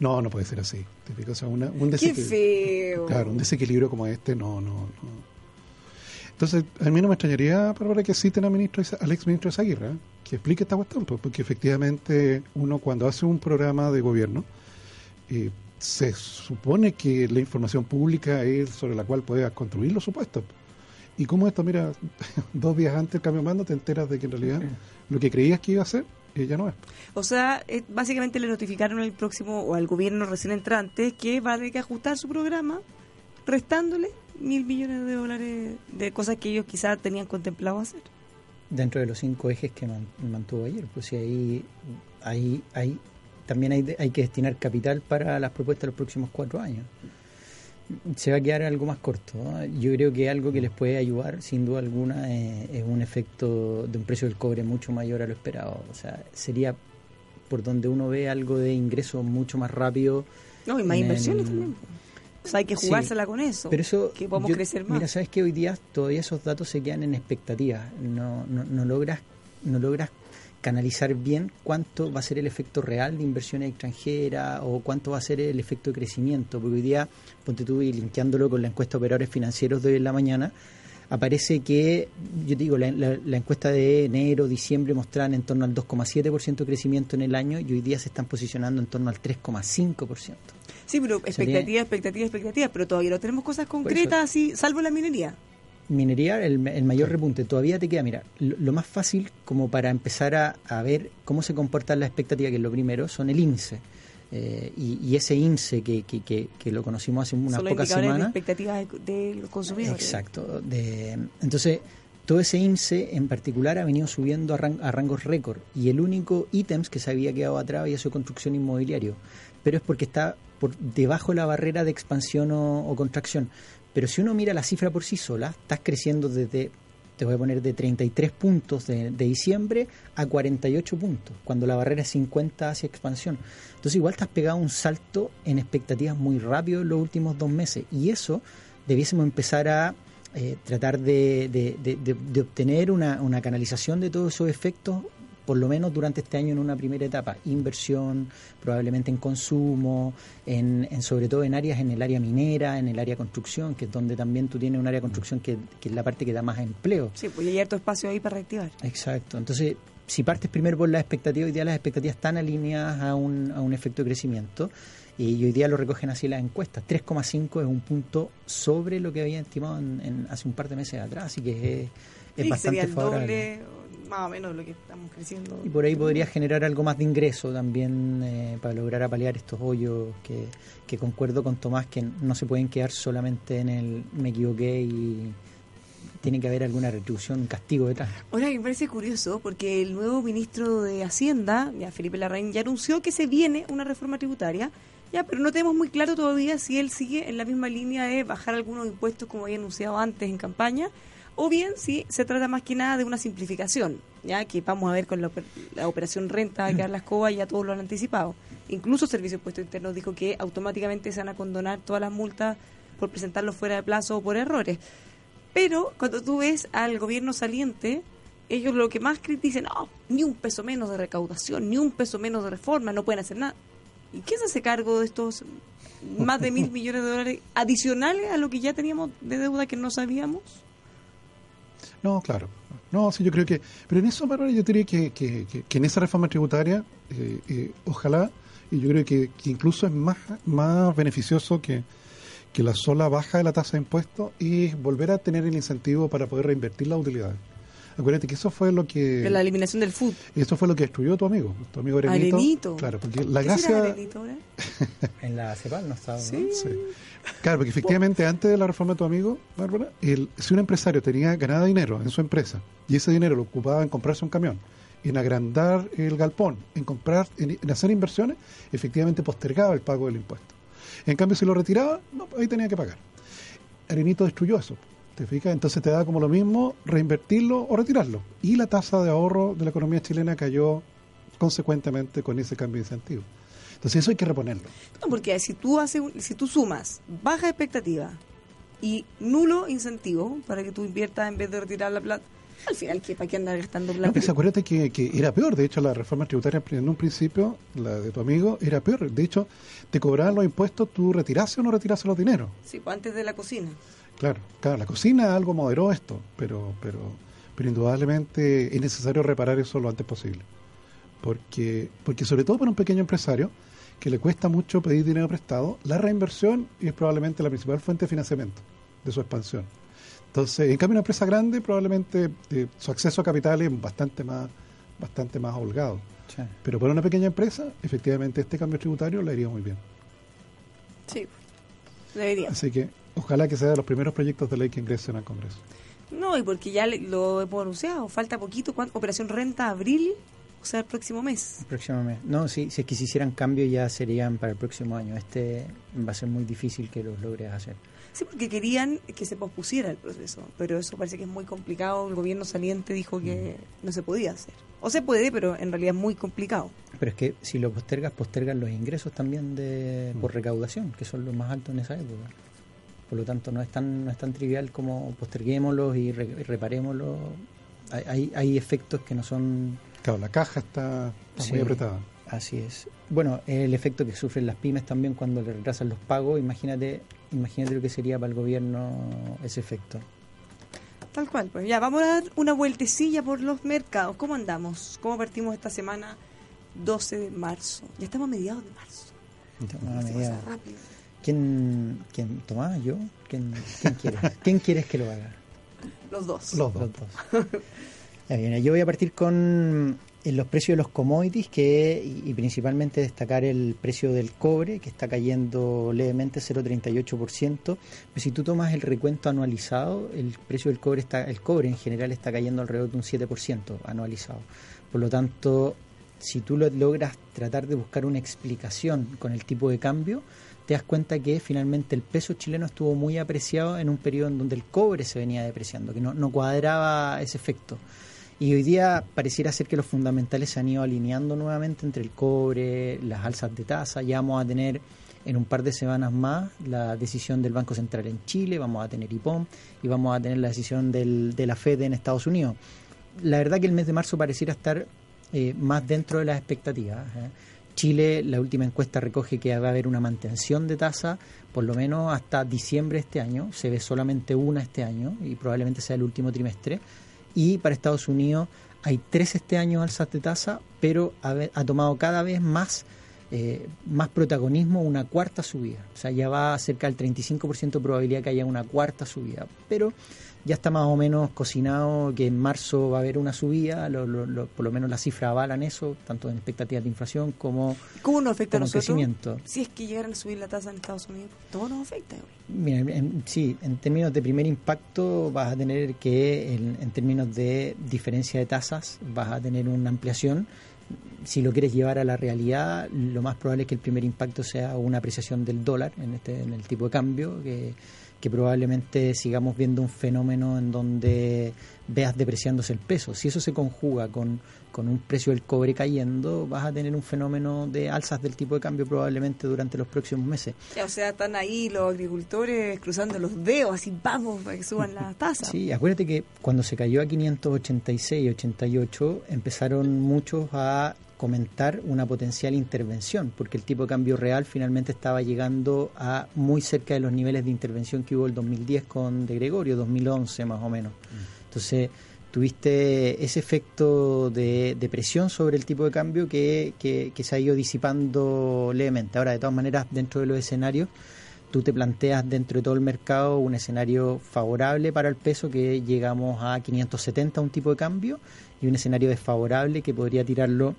No, no puede ser así. Típico, o sea, una- un Qué desequilibrio. feo. Claro, un desequilibrio como este, no, no, no. Entonces, a mí no me extrañaría, Bárbara, que citen al, ministro, al ex ministro Isaguirre, ¿eh? Que explique esta cuestión, pues, porque efectivamente uno cuando hace un programa de gobierno, eh, se supone que la información pública es sobre la cual puedas construir los supuestos. Y como esto, mira, [laughs] dos días antes del cambio de mando te enteras de que en realidad lo que creías que iba a ser, eh, ya no es. O sea, eh, básicamente le notificaron al próximo o al gobierno recién entrante que va a tener que ajustar su programa restándole mil millones de dólares de cosas que ellos quizás tenían contemplado hacer. Dentro de los cinco ejes que man- mantuvo ayer, pues sí, ahí, ahí, ahí también hay, hay que destinar capital para las propuestas de los próximos cuatro años. Se va a quedar algo más corto. ¿no? Yo creo que algo que les puede ayudar, sin duda alguna, eh, es un efecto de un precio del cobre mucho mayor a lo esperado. O sea, sería por donde uno ve algo de ingreso mucho más rápido. No, y más inversiones también. O sea, hay que Sí. jugársela con eso. Pero eso que podamos yo- crecer más. Mira, sabes que hoy día todavía esos datos se quedan en expectativas. No, no, no logras, no logras canalizar bien cuánto va a ser el efecto real de inversiones extranjeras o cuánto va a ser el efecto de crecimiento. Porque hoy día, ponte tú y linkeándolo con la encuesta de operadores financieros de hoy en la mañana, aparece que, yo te digo, la, la- la encuesta de enero, diciembre mostraban en torno al 2,7% de crecimiento en el año y hoy día se están posicionando en torno al 3,5%. Sí, pero expectativa, expectativa, expectativa, pero todavía no tenemos cosas concretas así, salvo la minería. minería, el, el mayor repunte, todavía te queda, mira, lo, lo más fácil como para empezar a, a ver cómo se comportan las expectativas, que es lo primero, son el INSE. Eh, y, y ese INSE que, que, que, que lo conocimos hace unas pocas semanas. de expectativas de, de los consumidores. Exacto. De, entonces, todo ese INSE en particular ha venido subiendo a, ran- a rangos récord y el único ítems que se había quedado atrás había sido construcción inmobiliario, pero es porque está por debajo de la barrera de expansión o, contracción. Pero si uno mira la cifra por sí sola, estás creciendo desde, te voy a poner, de 33 puntos de, de diciembre a 48 puntos, cuando la barrera es 50 hacia expansión. Entonces igual has pegado un salto en expectativas muy rápido en los últimos dos meses. Y eso debiésemos empezar a eh, tratar de, de, de, obtener una, canalización de todos esos efectos por lo menos durante este año en una primera etapa, inversión, probablemente en consumo, en, en, sobre todo en áreas, en el área minera, en el área construcción, que es donde también tú tienes un área de construcción que, que es la parte que da más empleo. Sí, pues hay harto espacio ahí para reactivar. Exacto, entonces si partes primero por las expectativas, hoy día las expectativas están alineadas a un, a un efecto de crecimiento y hoy día lo recogen así las encuestas. 3,5 es un punto sobre lo que había estimado en, en, hace un par de meses atrás, así que es, es sí, bastante sería el favorable. doble, más o menos, lo que estamos creciendo. Y por ahí podría generar algo más de ingreso también eh, para lograr apalear estos hoyos que, que concuerdo con Tomás que no se pueden quedar solamente en el me equivoqué y tiene que haber alguna retribución, un castigo detrás. Ahora, me parece curioso porque el nuevo ministro de Hacienda, ya Felipe Larraín, ya anunció que se viene una reforma tributaria, ya, pero no tenemos muy claro todavía si él sigue en la misma línea de bajar algunos impuestos como había anunciado antes en campaña, o bien si se trata más que nada de una simplificación, ya que vamos a ver con la, la operación renta de quedar la escoba, ya todos lo han anticipado. Incluso Servicio de Impuestos Internos dijo que automáticamente se van a condonar todas las multas por presentarlos fuera de plazo o por errores. Pero cuando tú ves al gobierno saliente, ellos lo que más dicen, no, ni un peso menos de recaudación, ni un peso menos de reforma, no pueden hacer nada. ¿Y quién se hace cargo de estos más de mil [laughs] millones de dólares adicionales a lo que ya teníamos de deuda que no sabíamos? No, claro. No, sí, yo creo que... Pero en eso, Bárbara, yo diría que, que, que, que en esa reforma tributaria, eh, eh, ojalá, y yo creo que, incluso es más, más beneficioso que, que la sola baja de la tasa de impuestos y volver a tener el incentivo para poder reinvertir las utilidades. Acuérdate que eso fue lo que... De la eliminación del food. Y eso fue lo que destruyó tu amigo, tu amigo Arenito. Arenito. Claro, porque la ¿Qué gracia... Arenito [laughs] en la CEPAL no estaba. Sí. Sí. Claro, porque efectivamente antes de la reforma de tu amigo, Bárbara, el, si un empresario tenía ganaba dinero en su empresa y ese dinero lo ocupaba en comprarse un camión, en agrandar el galpón, en comprar, en, en hacer inversiones, efectivamente postergaba el pago del impuesto. En cambio, si lo retiraba, no, ahí tenía que pagar. Arenito destruyó eso. ¿Te fijas? Entonces te da como lo mismo reinvertirlo o retirarlo. Y la tasa de ahorro de la economía chilena cayó consecuentemente con ese cambio de incentivo. Entonces eso hay que reponerlo. No, porque si tú haces, si tú sumas baja expectativa y nulo incentivo para que tú inviertas en vez de retirar la plata, al final, ¿qué, ¿para qué andar gastando plata? No, pues acuérdate que, que, era peor. De hecho, la reforma tributaria en un principio, la de tu amigo, era peor. De hecho, te cobraban los impuestos, tú retirase o no retirase los dineros. Sí, pues antes de la cocina. Claro, claro, la cocina algo moderó esto, pero, pero, pero indudablemente es necesario reparar eso lo antes posible. Porque, porque sobre todo para un pequeño empresario que le cuesta mucho pedir dinero prestado, la reinversión es probablemente la principal fuente de financiamiento de su expansión. Entonces, en cambio, una empresa grande probablemente eh, su acceso a capital es bastante más, bastante más holgado. Sí. Pero para una pequeña empresa, efectivamente, este cambio tributario le iría muy bien. Sí, debería. Así que ojalá que sea de los primeros proyectos de ley que ingresen al Congreso. No, y porque ya lo hemos anunciado, falta poquito, ¿cuánto? Operación Renta Abril, o sea, el próximo mes. El próximo mes. No, sí, si es que se hicieran cambios ya serían para el próximo año. Este va a ser muy difícil que los logres hacer. Sí, porque querían que se pospusiera el proceso, pero eso parece que es muy complicado. El gobierno saliente dijo que no se podía hacer. O se puede, pero en realidad es muy complicado. Pero es que si lo postergas, postergan los ingresos también de por recaudación, que son los más altos en esa época. Por lo tanto, no es tan, no es tan trivial como posterguémoslos y, re, y reparémoslos. Hay, hay, hay, efectos que no son... Claro, la caja está, está sí, muy apretada. Así es. Bueno, el efecto que sufren las pymes también cuando le retrasan los pagos, imagínate, imagínate lo que sería para el gobierno ese efecto. Tal cual, pues ya, vamos a dar una vueltecilla por los mercados. ¿Cómo andamos? ¿Cómo partimos esta semana? 12 de marzo. Ya estamos a mediados de marzo. Ah, mediados. ¿Quién, quién, Tomás, yo? ¿Quién, quién quieres? ¿Quién quieres que lo haga? Los dos. Los dos. Los dos. [laughs] ya, bien, yo voy a partir con en los precios de los commodities que y, y, principalmente destacar el precio del cobre que está cayendo levemente 0.38%, pero si tú tomas el recuento anualizado, el precio del cobre está el cobre en general está cayendo alrededor de un 7% anualizado. Por lo tanto, si tú lo logras tratar de buscar una explicación con el tipo de cambio, te das cuenta que finalmente el peso chileno estuvo muy apreciado en un periodo en donde el cobre se venía depreciando, que no, no cuadraba ese efecto. Y hoy día pareciera ser que los fundamentales se han ido alineando nuevamente entre el cobre, las alzas de tasa. Ya vamos a tener en un par de semanas más la decisión del Banco Central en Chile, vamos a tener IPOM y vamos a tener la decisión del, de la Fed en Estados Unidos. La verdad que el mes de marzo pareciera estar eh, más dentro de las expectativas. ¿eh? Chile, la última encuesta recoge que va a haber una mantención de tasa por lo menos hasta diciembre de este año, se ve solamente una este año y probablemente sea el último trimestre. Y para Estados Unidos hay tres este año alzas de tasa, pero ha, tomado cada vez más eh, más protagonismo una cuarta subida. O sea, ya va cerca del 35% de probabilidad que haya una cuarta subida. Pero ya está más o menos cocinado que en marzo va a haber una subida, por lo menos las cifras avalan eso, tanto en expectativas de inflación como, ¿Cómo nos afecta a nosotros? crecimiento. Si es que llegaran a subir la tasa en Estados Unidos, todo nos afecta. Mira, sí, en términos de primer impacto vas a tener que, en términos de diferencia de tasas, vas a tener una ampliación si lo quieres llevar a la realidad, lo más probable es que el primer impacto sea una apreciación del dólar en, este, en el tipo de cambio, que, probablemente sigamos viendo un fenómeno en donde veas depreciándose el peso. Si eso se conjuga con, con un precio del cobre cayendo, vas a tener un fenómeno de alzas del tipo de cambio probablemente durante los próximos meses. O sea, están ahí los agricultores cruzando los dedos, así vamos para que suban las tasas. Sí, acuérdate que cuando se cayó a 586, 88, empezaron muchos a comentar una potencial intervención, porque el tipo de cambio real finalmente estaba llegando a muy cerca de los niveles de intervención que hubo el 2010 con De Gregorio, 2011 más o menos. Mm. Entonces, tuviste ese efecto de, presión sobre el tipo de cambio que, que, se ha ido disipando levemente. Ahora, de todas maneras, dentro de los escenarios, tú te planteas dentro de todo el mercado un escenario favorable para el peso, que llegamos a 570 un tipo de cambio, y un escenario desfavorable que podría tirarlo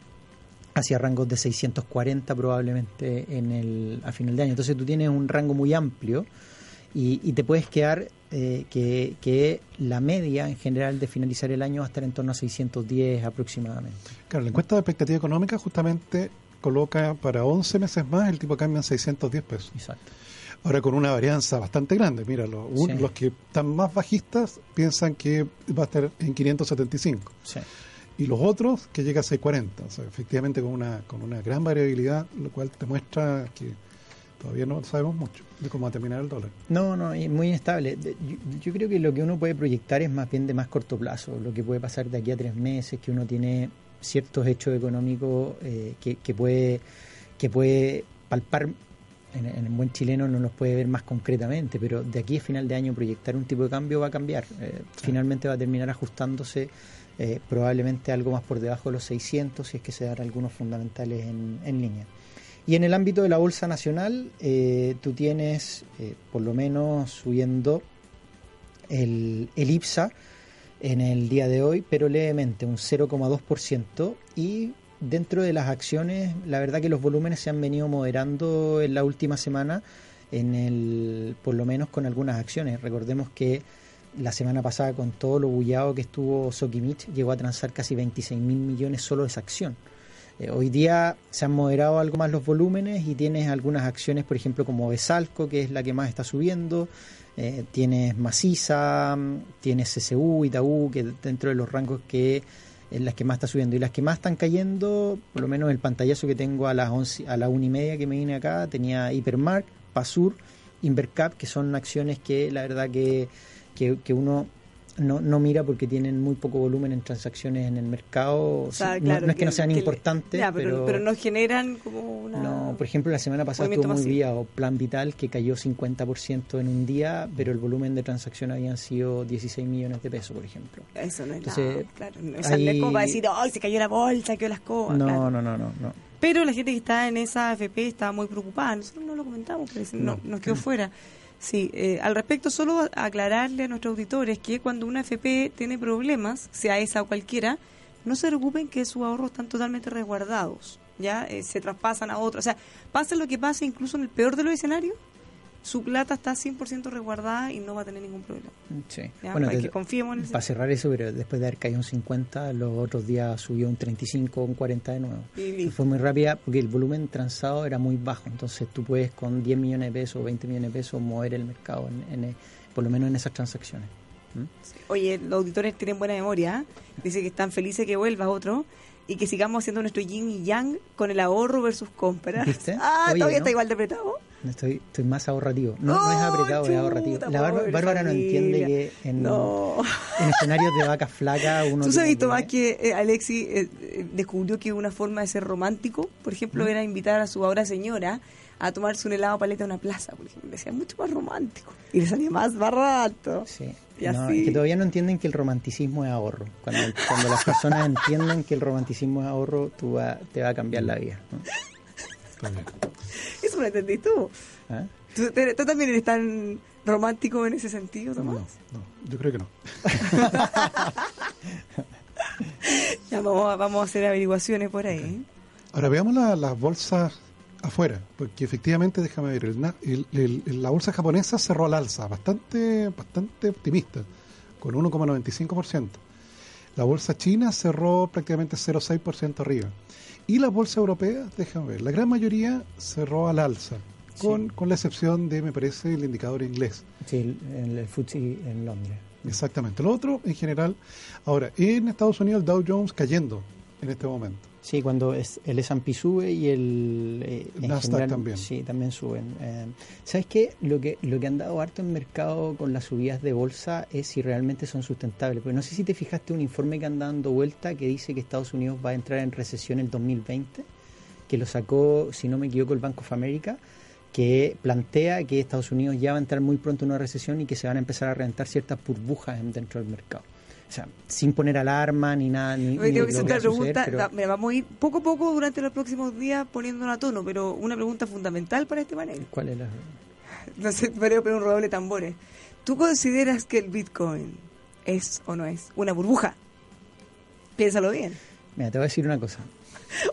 hacia rangos de 640 probablemente en el, a final de año. Entonces tú tienes un rango muy amplio y, te puedes quedar eh, que, que, la media en general de finalizar el año va a estar en torno a 610 aproximadamente. Claro, la encuesta de expectativa económica justamente coloca para 11 meses más el tipo de cambio en 610 pesos. Exacto. Ahora con una varianza bastante grande, mira, los, los que están más bajistas piensan que va a estar en 575. Sí y los otros que llega a 640. O sea, efectivamente con una, con una gran variabilidad, lo cual te muestra que todavía no sabemos mucho de cómo va a terminar el dólar. No, no, es muy inestable. Yo, creo que lo que uno puede proyectar es más bien de más corto plazo, lo que puede pasar de aquí a tres meses, que uno tiene ciertos hechos económicos eh, que, que, puede, que puede palpar. En, en, el buen chileno no los puede ver más concretamente, pero de aquí a final de año proyectar un tipo de cambio va a cambiar. Eh, finalmente va a terminar ajustándose eh, probablemente algo más por debajo de los 600 si es que se dan algunos fundamentales en, en línea. Y en el ámbito de la Bolsa Nacional, eh, tú tienes eh, por lo menos subiendo el, el, IPSA en el día de hoy, pero levemente, un 0,2%. Y dentro de las acciones, la verdad que los volúmenes se han venido moderando en la última semana, en el, por lo menos con algunas acciones. Recordemos que la semana pasada con todo lo bullado que estuvo Sokimich llegó a transar casi 26 mil millones solo de esa acción. Eh, hoy día se han moderado algo más los volúmenes y tienes algunas acciones, por ejemplo, como Besalco, que es la que más está subiendo, eh, tienes Maciza, tienes CCU, Itaú, que dentro de los rangos que es las que más está subiendo. Y las que más están cayendo, por lo menos el pantallazo que tengo a las 11, a la una y media que me vine acá, tenía Hipermark, Pasur, Invercap, que son acciones que la verdad que que, que uno no, no mira porque tienen muy poco volumen en transacciones en el mercado. no, es que, no sean importantes, pero, pero, no generan como una... No, por ejemplo, la semana pasada estuvo muy vía o Plan Vital que cayó 50% en un día, pero el volumen de transacción habían sido 16 millones de pesos, por ejemplo. Eso no es Entonces, claro. No es como para decir, ¡ay, se cayó la bolsa, quedó las cosas! No, no, no, no, no. Pero la gente que está en esa AFP estaba muy preocupada. Nosotros no lo comentamos, pero no, nos quedó fuera. Sí, eh, al respecto, solo aclararle a nuestros auditores que cuando una FP tiene problemas, sea esa o cualquiera, no se preocupen que sus ahorros están totalmente resguardados, ya eh, se traspasan a otros. O sea, pase lo que pase, incluso en el peor de los escenarios, su plata está 100% resguardada y no va a tener ningún problema. Sí. Ya, Bueno, para que confiemos en para cerrar eso, pero después de haber caído un 50, los otros días subió un 35 o un 40 de nuevo. Y. Fue muy rápida porque el volumen transado era muy bajo, entonces tú puedes con 10 millones de pesos o 20 millones de pesos mover el mercado, en, en- por lo menos en esas transacciones. ¿Mm? Oye, los auditores tienen buena memoria. ¿eh? Dice que están felices que vuelva otro y que sigamos haciendo nuestro yin y yang con el ahorro versus compras. ¿Viste? Ah, Oye, todavía ¿no? está igual de apretado. Estoy, estoy más ahorrativo. No, no es ¡Oh, apretado, es ahorrativo. La Bárbara, no entiende que en, No. en escenarios de vacas flacas uno Tú sabes, Tomás, que eh, Alexi eh, eh, descubrió que una forma de ser romántico, por ¿Mm? ejemplo, era invitar a su ahora señora a tomarse un helado paleta en una plaza, por ejemplo. Le decía mucho más romántico y le salía más barato. Sí. Y No, así. es que todavía no entienden que el romanticismo es ahorro. Cuando, cuando las personas entienden que el romanticismo es ahorro, tú va- te va a cambiar la vida. ¿no? [laughs] Eso lo entendís tú. ¿Ah? ¿Tú, te- tú también eres tan romántico en ese sentido, No, Tomás? no, yo creo que no. [laughs] Ya vamos a, vamos a hacer averiguaciones por ahí. ¿eh? Ahora veamos la- las bolsas afuera, porque efectivamente, déjame ver, el- el- el- la bolsa japonesa cerró al alza, bastante, bastante optimista, con 1,95%. La bolsa china cerró prácticamente 0,6% arriba. Y las bolsas europeas, déjame ver, la gran mayoría cerró al alza, con, con la excepción de, me parece, el indicador inglés. Sí, el, el, el FTSE en Londres. Exactamente. Lo otro, en general, ahora, en Estados Unidos el Dow Jones cayendo en este momento. Sí, cuando es, el S&P sube y el eh, El Nasdaq general, también. Sí, también suben. Eh, ¿Sabes qué? Lo que lo que han dado harto en mercado con las subidas de bolsa es si realmente son sustentables. Pero no sé si te fijaste un informe que anda dando vuelta que dice que Estados Unidos va a entrar en recesión en 2020, que lo sacó, si no me equivoco, el Bank of America, que plantea que Estados Unidos ya va a entrar muy pronto en una recesión y que se van a empezar a reventar ciertas burbujas en- dentro del mercado. O sea, sin poner alarma ni nada. Ni, ni tengo lo que hacer va a la pregunta, suceder, pero- da- mira, vamos a ir poco a poco durante los próximos días poniéndola a tono, pero una pregunta fundamental para este panel. ¿Cuál es la.? No sé, pero pero un roble tambores. ¿Tú consideras que el Bitcoin es o no es una burbuja? Piénsalo bien. Mira, te voy a decir una cosa.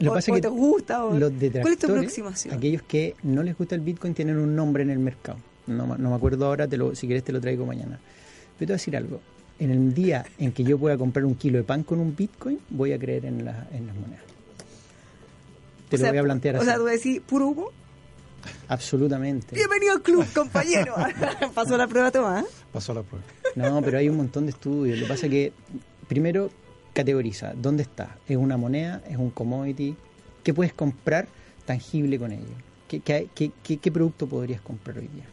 Lo [laughs] O- pasa o que te gusta, o- los ¿Cuál es tu aproximación? aquellos que no les gusta el Bitcoin, tienen un nombre en el mercado. No, no me acuerdo ahora, te lo, si quieres te lo traigo mañana. Pero te voy a decir algo. En el día en que yo pueda comprar un kilo de pan con un Bitcoin, voy a creer en, la- en las monedas. Te O lo sea, voy a plantear O así. sea, tú decís, puro humo. Absolutamente. Bienvenido al club, compañero. [laughs] Pasó la prueba, Tomás. Pasó la prueba. No, pero hay un montón de estudios. Lo que pasa es que, primero, categoriza. ¿Dónde está? ¿Es una moneda? ¿Es un commodity? ¿Qué puedes comprar tangible con ello? ¿Qué, qué, qué- qué- qué producto podrías comprar hoy día?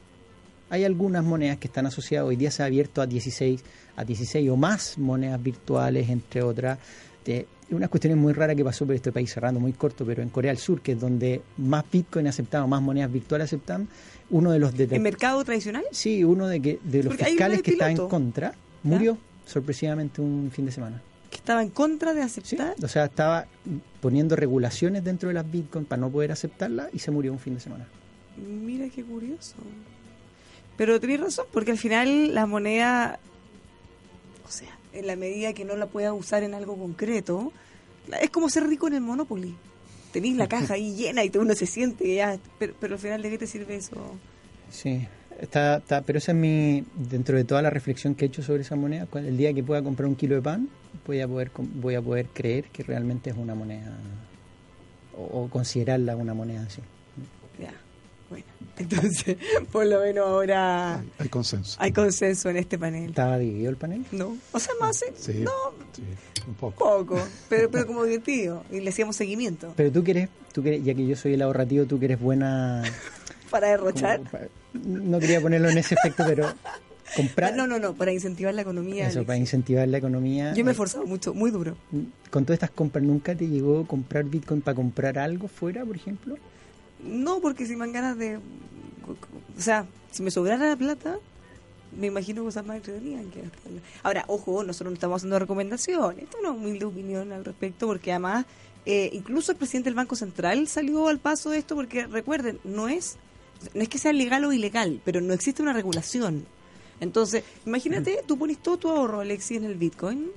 Hay algunas monedas que están asociadas. Hoy día se ha abierto a 16, a 16 o más monedas virtuales, entre otras. De, unas cuestiones muy raras que pasó por este país cerrando muy corto, pero en Corea del Sur, que es donde más Bitcoin aceptaban, más monedas virtuales aceptaban, uno de los ¿En detectores mercado tradicional? Sí, uno de, que, de los Porque fiscales de que está en contra murió sorpresivamente un fin de semana. Que estaba en contra de Sí, aceptar. o sea, estaba poniendo regulaciones dentro de las Bitcoin para no poder aceptarlas y se murió un fin de semana. Mira qué curioso. Pero tenés razón, porque al final la moneda, o sea, en la medida que no la puedas usar en algo concreto, es como ser rico en el Monopoly. Tenés la caja ahí [laughs] llena y uno se siente que ya, pero, pero al final de qué te sirve eso. Sí, está, está, pero esa es mi, dentro de toda la reflexión que he hecho sobre esa moneda, el día que pueda comprar un kilo de pan, voy a poder, voy a poder creer que realmente es una moneda o, o considerarla una moneda así. Bueno. [laughs] Entonces, por lo menos ahora Hay, hay consenso. hay consenso en este panel. ¿Estaba dividido el panel? No, o sea, más, eh, Sí, no, sí, un poco. poco, [laughs] pero, pero como divertido. Y le hacíamos seguimiento Pero tú quieres, tú quieres, ya que yo soy el ahorrativo, tú que eres buena [laughs] para derrochar. como no quería ponerlo en ese efecto, pero comprar No, no, no, para incentivar la economía. eso Alex. para incentivar la economía. Yo me he esforzado mucho, muy duro. con todas estas compras, ¿nunca te llegó comprar Bitcoin para comprar algo fuera, por ejemplo? No, porque si me dan ganas de... O sea, si me sobrara la plata, me imagino cosas más entretenidas que gastarla. Ahora, ojo, nosotros no estamos haciendo recomendaciones. Esto es una humilde opinión al respecto, porque además, eh, incluso el presidente del Banco Central salió al paso de esto, porque recuerden, no es, no es que sea legal o ilegal, pero no existe una regulación. Entonces, imagínate, [clears throat] tú pones todo tu ahorro, Alexis, en el Bitcoin,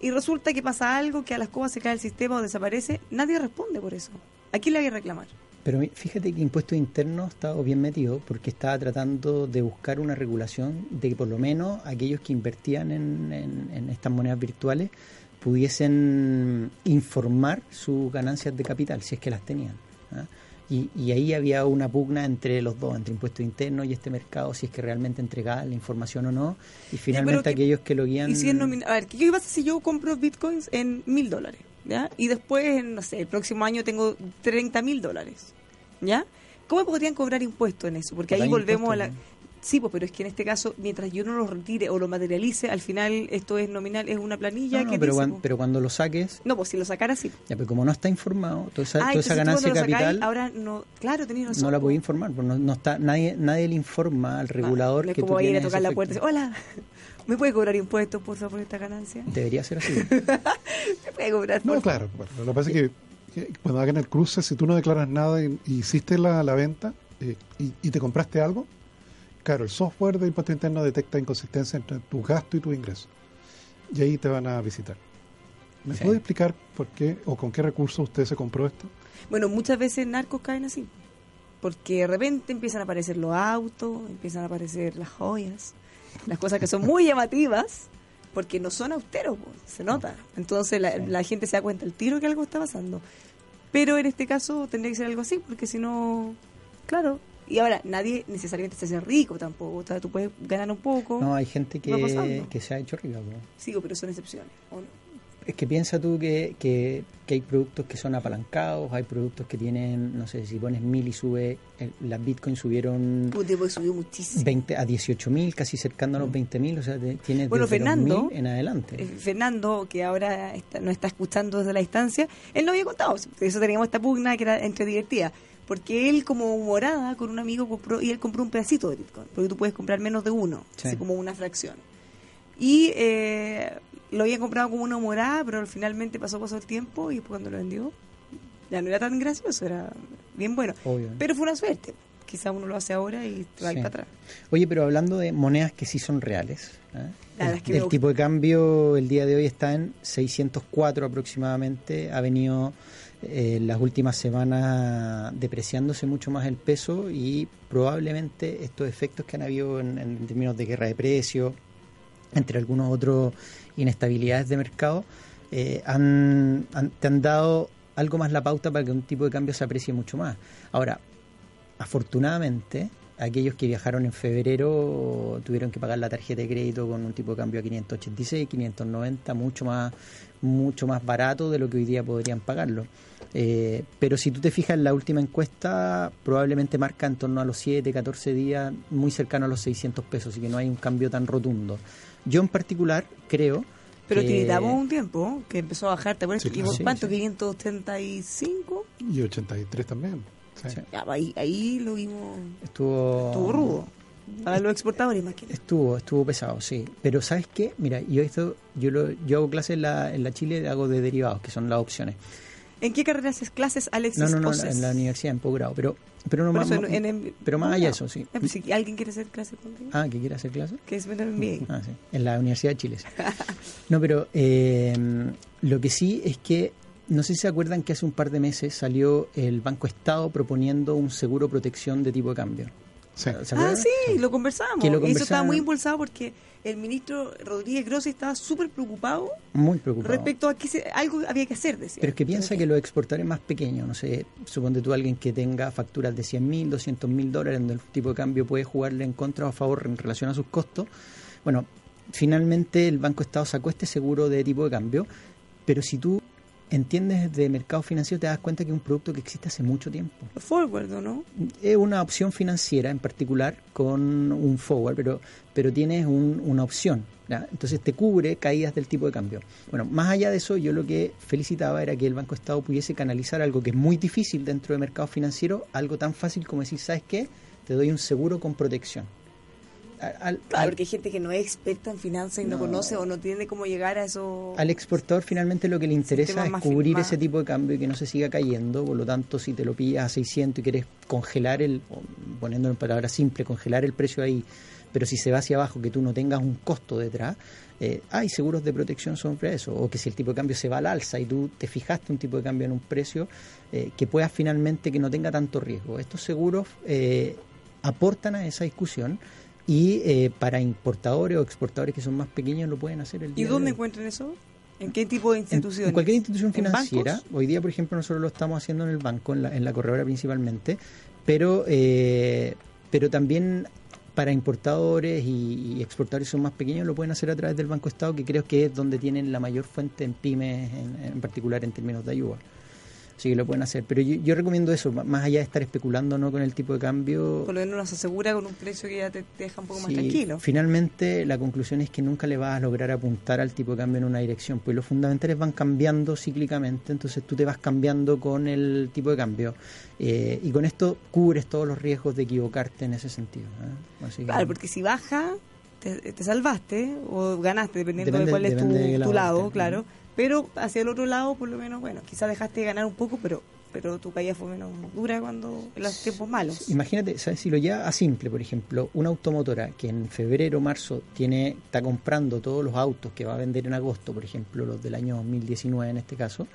y resulta que pasa algo, que a las cosas se cae el sistema o desaparece, nadie responde por eso. ¿A quién le hay que reclamar? Pero fíjate que impuesto interno estaba bien metido porque estaba tratando de buscar una regulación de que por lo menos aquellos que invertían en, estas monedas virtuales pudiesen informar sus ganancias de capital, si es que las tenían. ¿ah? Y, ahí había una pugna entre los dos, entre impuestos internos y este mercado, si es que realmente entregaban la información o no. Y finalmente aquellos que lo guían... Y si a ver, ¿qué pasa si yo compro bitcoins en mil dólares? ¿ya? Y después, no sé, el próximo año tengo 30 mil dólares. ¿Ya? ¿Cómo podrían cobrar impuestos en eso? Porque ahí volvemos a la... Sí, pues, pero es que en este caso, mientras yo no lo retire o lo materialice, al final esto es nominal, es una planilla no, que pero, dice, cuando, pero cuando lo saques... No, pues si lo sacara, sí. Ya, pero como no está informado, toda esa, ah, toda esa ganancia de capital... ahora no... Claro, tenías razón. No la podía informar, porque no, está, nadie, nadie le informa al regulador no que es como ir a tocar la puerta y decir, hola, [laughs] ¿me puede cobrar impuestos, por favor, por esta ganancia? Debería ser así. [laughs] ¿Me puede cobrar? No, claro. lo que pasa es que, cuando hagan el cruce, si tú no declaras nada y, hiciste la, la venta eh, y, y te compraste algo Claro, el software de impuesto interno detecta inconsistencia entre tu gasto y tu ingreso. Y ahí te van a visitar. ¿Me puede explicar por qué o con qué recursos usted se compró esto? Bueno, muchas veces narcos caen así. Porque de repente empiezan a aparecer los autos, empiezan a aparecer las joyas, las cosas que son muy [laughs] llamativas, porque no son austeros, se nota. Entonces la, la, gente se da cuenta el tiro que algo está pasando. Pero en este caso tendría que ser algo así, porque si no, claro, y ahora, nadie necesariamente se hace rico tampoco. O sea, tú puedes ganar un poco. No, hay gente que, que se ha hecho rica. Sí, pero son excepciones. Es que piensa tú que, que, hay productos que son apalancados, hay productos que tienen, no sé, si pones mil y sube, las bitcoins subieron pues subió muchísimo. 20 a 18 mil, casi cercando a los 20 mm. mil, o sea, tienes bueno, Fernando, en adelante. Eh, Fernando, que ahora está, nos está escuchando desde la distancia, él no había contado, eso teníamos esta pugna que era entre divertida porque él como morada con un amigo compró y él compró un pedacito de Bitcoin, porque tú puedes comprar menos de uno, así como una fracción. Y eh, lo había comprado como una morada, pero finalmente pasó pasó el tiempo y cuando lo vendió ya no era tan gracioso, era bien bueno. Pero fue una suerte. Quizá uno lo hace ahora y va para atrás. Oye, pero hablando de monedas que sí son reales, ¿eh? el, tipo de cambio el día de hoy está en 604 aproximadamente, ha venido eh, las últimas semanas depreciándose mucho más el peso y probablemente estos efectos que han habido en, términos de guerra de precios, entre algunos otros inestabilidades de mercado, eh, han, te han dado algo más la pauta para que un tipo de cambio se aprecie mucho más. Ahora, afortunadamente, aquellos que viajaron en febrero tuvieron que pagar la tarjeta de crédito con un tipo de cambio a 586, 590, mucho más mucho más barato de lo que hoy día podrían pagarlo. Eh, pero si tú te fijas en la última encuesta, probablemente marca en torno a los 7, 14 días, muy cercano a los 600 pesos, así que no hay un cambio tan rotundo. Yo en particular creo... Pero que damos un tiempo que empezó a bajar, ¿te acuerdas? ¿Y por cuánto? ¿535? Y 83 también. ahí, ahí lo vimos... Estuvo... Estuvo rudo. Para los exportadores más que Estuvo, estuvo pesado, sí. Pero ¿sabes qué? Mira, yo esto, yo lo, yo hago clases en la, en la Chile, hago de derivados, que son las opciones. ¿En qué carrera haces clases, Alexis? No, no, no, en la universidad, en posgrado, pero, pero no más, pero más allá de eso, sí. Eh, pues, si alguien quiere hacer clase contigo. Ah, ¿que quiere hacer clase? Que es bien. Ah, sí, en la Universidad de Chile. [laughs] no, pero eh, lo que sí es que no sé si se acuerdan que hace un par de meses salió el Banco Estado proponiendo un seguro protección de tipo de cambio. Ah, sí, lo conversamos. Y eso estaba muy impulsado porque el ministro Rodríguez Grossi estaba súper preocupado. Muy preocupado. Respecto a que algo había que hacer, decía. Pero es que piensa que los exportadores más pequeños, no sé, suponte tú alguien que tenga facturas de 100 mil, 200 mil dólares, donde el tipo de cambio puede jugarle en contra o a favor en relación a sus costos. Bueno, finalmente el Banco Estado sacó este seguro de tipo de cambio, pero si tú entiendes de mercado financiero, te das cuenta que es un producto que existe hace mucho tiempo. Forward, ¿no? Es una opción financiera en particular con un forward, pero, pero tienes una opción. Entonces te cubre caídas del tipo de cambio. Bueno, más allá de eso, yo lo que felicitaba era que el Banco Estado pudiese canalizar algo que es muy difícil dentro del mercado financiero, algo tan fácil como decir, ¿sabes qué? Te doy un seguro con protección. Al, porque hay gente que no es experta en finanzas y no, conoce o no tiene cómo llegar a eso. Al exportador finalmente lo que le interesa es cubrir ese tipo de cambio y que no se siga cayendo, por lo tanto si te lo pillas a 600 y quieres congelar el, poniéndolo en palabras simples, congelar el precio ahí, Pero si se va hacia abajo, que tú no tengas un costo detrás, eh, hay seguros de protección sobre eso. O que si el tipo de cambio se va al alza y tú te fijaste un tipo de cambio en un precio, eh, que puedas finalmente que no tenga tanto riesgo. Estos seguros eh, aportan a esa discusión y para importadores o exportadores que son más pequeños lo pueden hacer el día ¿Y dónde de hoy. encuentran eso? ¿En qué tipo de instituciones? En, cualquier institución ¿En financiera. Hoy día, por ejemplo, nosotros lo estamos haciendo en el banco, en la, en la corredora principalmente, pero, eh, pero también para importadores y, y exportadores que son más pequeños lo pueden hacer a través del Banco Estado, que creo que es donde tienen la mayor fuente en pymes, en, en particular en términos de ayuda. Así que lo pueden hacer. Pero yo, yo recomiendo eso, más allá de estar especulando no con el tipo de cambio. Por lo menos nos asegura con un precio que ya te, te deja un poco más Sí, tranquilo. Finalmente, la conclusión es que nunca le vas a lograr apuntar al tipo de cambio en una dirección, pues los fundamentales van cambiando cíclicamente, entonces tú te vas cambiando con el tipo de cambio eh, y con esto cubres todos los riesgos de equivocarte en ese sentido. ¿eh? Así que- Claro, porque si baja, te, te salvaste o ganaste, dependiendo Depende- de cuál es tu, tu lado claro. Pero hacia el otro lado, por lo menos, bueno, quizás dejaste de ganar un poco, pero pero tu caída fue menos dura cuando en los tiempos malos. Imagínate, ¿sabes? si lo lleva a simple, por ejemplo, una automotora que en febrero o marzo tiene, está comprando todos los autos que va a vender en agosto, por ejemplo, los del año 2019 en este caso,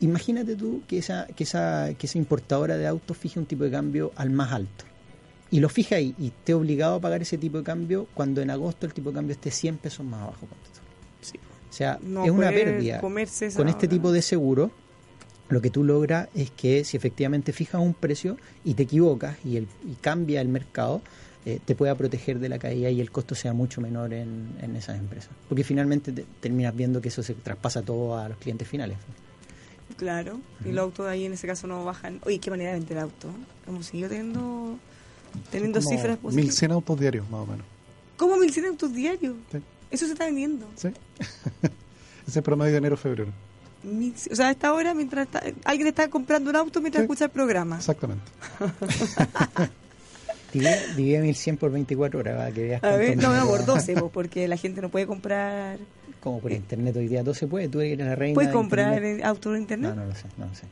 imagínate tú que esa, que esa, que esa importadora de autos fije un tipo de cambio al más alto. Y lo fija ahí y esté obligado a pagar ese tipo de cambio cuando en agosto el tipo de cambio esté 100 pesos más abajo. Sí. O sea, No es una pérdida. comerse esa Con este hora. tipo de seguro, lo que tú logras es que si efectivamente fijas un precio y te equivocas y, el, y cambia el mercado, eh, te pueda proteger de la caída y el costo sea mucho menor en, en esas empresas. Porque finalmente te- terminas viendo que eso se traspasa todo a los clientes finales. Claro, y los autos ahí en ese caso no bajan. Oye, qué manera de vender auto. Hemos seguido teniendo, teniendo Como cifras positivas. 1100 autos diarios, más o menos. ¿Cómo 1100 autos diarios? Sí. Eso se está vendiendo. ¿Sí? [laughs] Ese es promedio de enero-febrero. O sea, a esta hora, mientras está- alguien está comprando un auto mientras Sí. escucha el programa. Exactamente. [laughs] Divide, divide 1100 por 24 horas para que veas A ver, no, no, por 12, pues, porque la gente no puede comprar. Como por internet hoy día todo se puede, tú eres la reina. ¿Puedes de comprar internet. auto en internet? No, no lo sé, no lo sé.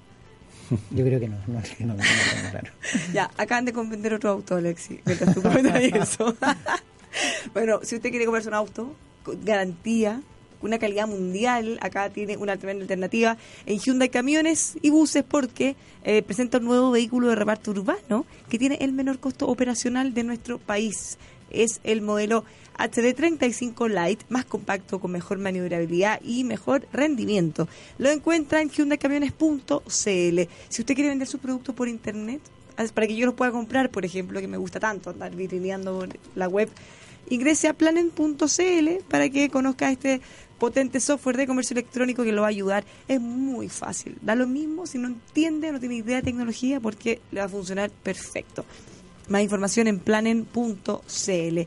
Yo creo que no, no, no, no, no claro. [laughs] Ya, acaban de vender otro auto, Alexi, mientras tú comentas eso. bueno, si usted quiere comprarse un auto, garantía, una calidad mundial, acá tiene una tremenda alternativa en Hyundai Camiones y Buses porque eh, presenta un nuevo vehículo de reparto urbano que tiene el menor costo operacional de nuestro país. Es el modelo HD35 Lite, más compacto, con mejor maniobrabilidad y mejor rendimiento. Lo encuentra en hyundaicamiones.cl. Si usted quiere vender sus productos por internet, para que yo los pueda comprar, por ejemplo, que me gusta tanto andar vitrineando la web, ingrese a planen.cl para que conozca este potente software de comercio electrónico que lo va a ayudar. Es muy fácil. Da lo mismo si no entiende, no tiene idea de tecnología, porque le va a funcionar perfecto. Más información en planen.cl.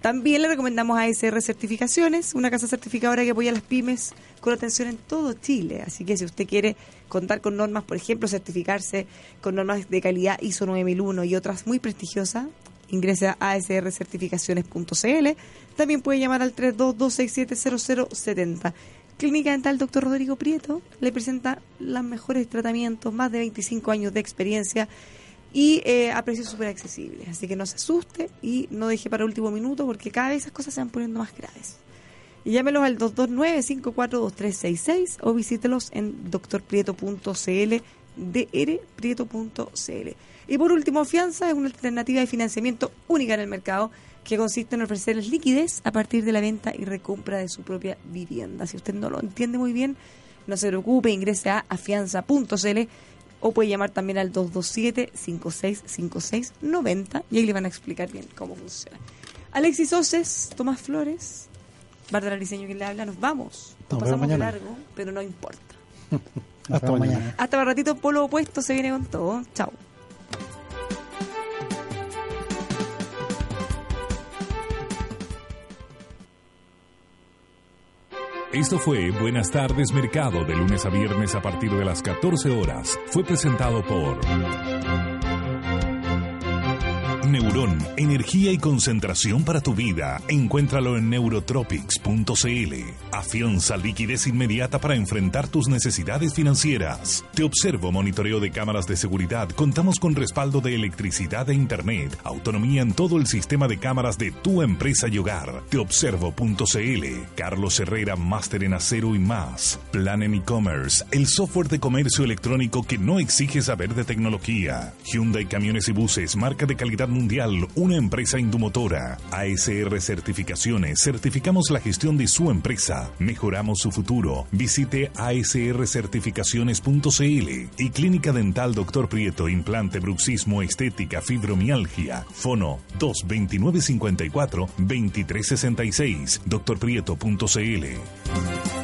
También le recomendamos ASR Certificaciones, una casa certificadora que apoya a las pymes con atención en todo Chile. Así que si usted quiere contar con normas, por ejemplo, certificarse con normas de calidad ISO 9001 y otras muy prestigiosas, ingrese a asrcertificaciones.cl. También puede llamar al 322670070. Clínica Dental Dr. Rodrigo Prieto le presenta los mejores tratamientos, más de 25 años de experiencia y eh, a precios súper accesibles. Así que no se asuste y no deje para último minuto porque cada vez esas cosas se van poniendo más graves. Y llámelos al 229-542366 o visítelos en drprieto.cl, drprieto.cl. Y por último, Fianza es una alternativa de financiamiento única en el mercado que consiste en ofrecerles liquidez a partir de la venta y recompra de su propia vivienda. Si usted no lo entiende muy bien, no se preocupe, ingrese a afianza.cl o puede llamar también al 227-565690 y ahí le van a explicar bien cómo funciona. Alexis Oces, Tomás Flores, Bárbara Liceño que le habla, nos vamos. Nos pasamos de mañana. largo, pero no importa. [laughs] Hasta vemos mañana. Hasta más ratito, Polo Opuesto se viene con todo. Chao. Esto fue Buenas tardes Mercado de lunes a viernes a partir de las 14 horas. Fue presentado por Neurón, energía y concentración para tu vida. Encuéntralo en neurotropics.cl. Afianza liquidez inmediata para enfrentar tus necesidades financieras. Te observo monitoreo de cámaras de seguridad. Contamos con respaldo de electricidad e internet. Autonomía en todo el sistema de cámaras de tu empresa y hogar. Teobservo.cl. Carlos Herrera, máster en acero y más. Plan en e-commerce, el software de comercio electrónico que no exige saber de tecnología. Hyundai Camiones y Buses, marca de calidad mundial, una empresa indumotora. ASR Certificaciones, certificamos la gestión de su empresa. Mejoramos su futuro. Visite asrcertificaciones.cl y Clínica Dental Doctor Prieto, implante, bruxismo, estética, fibromialgia. Fono 22954 2366 doctorprieto.cl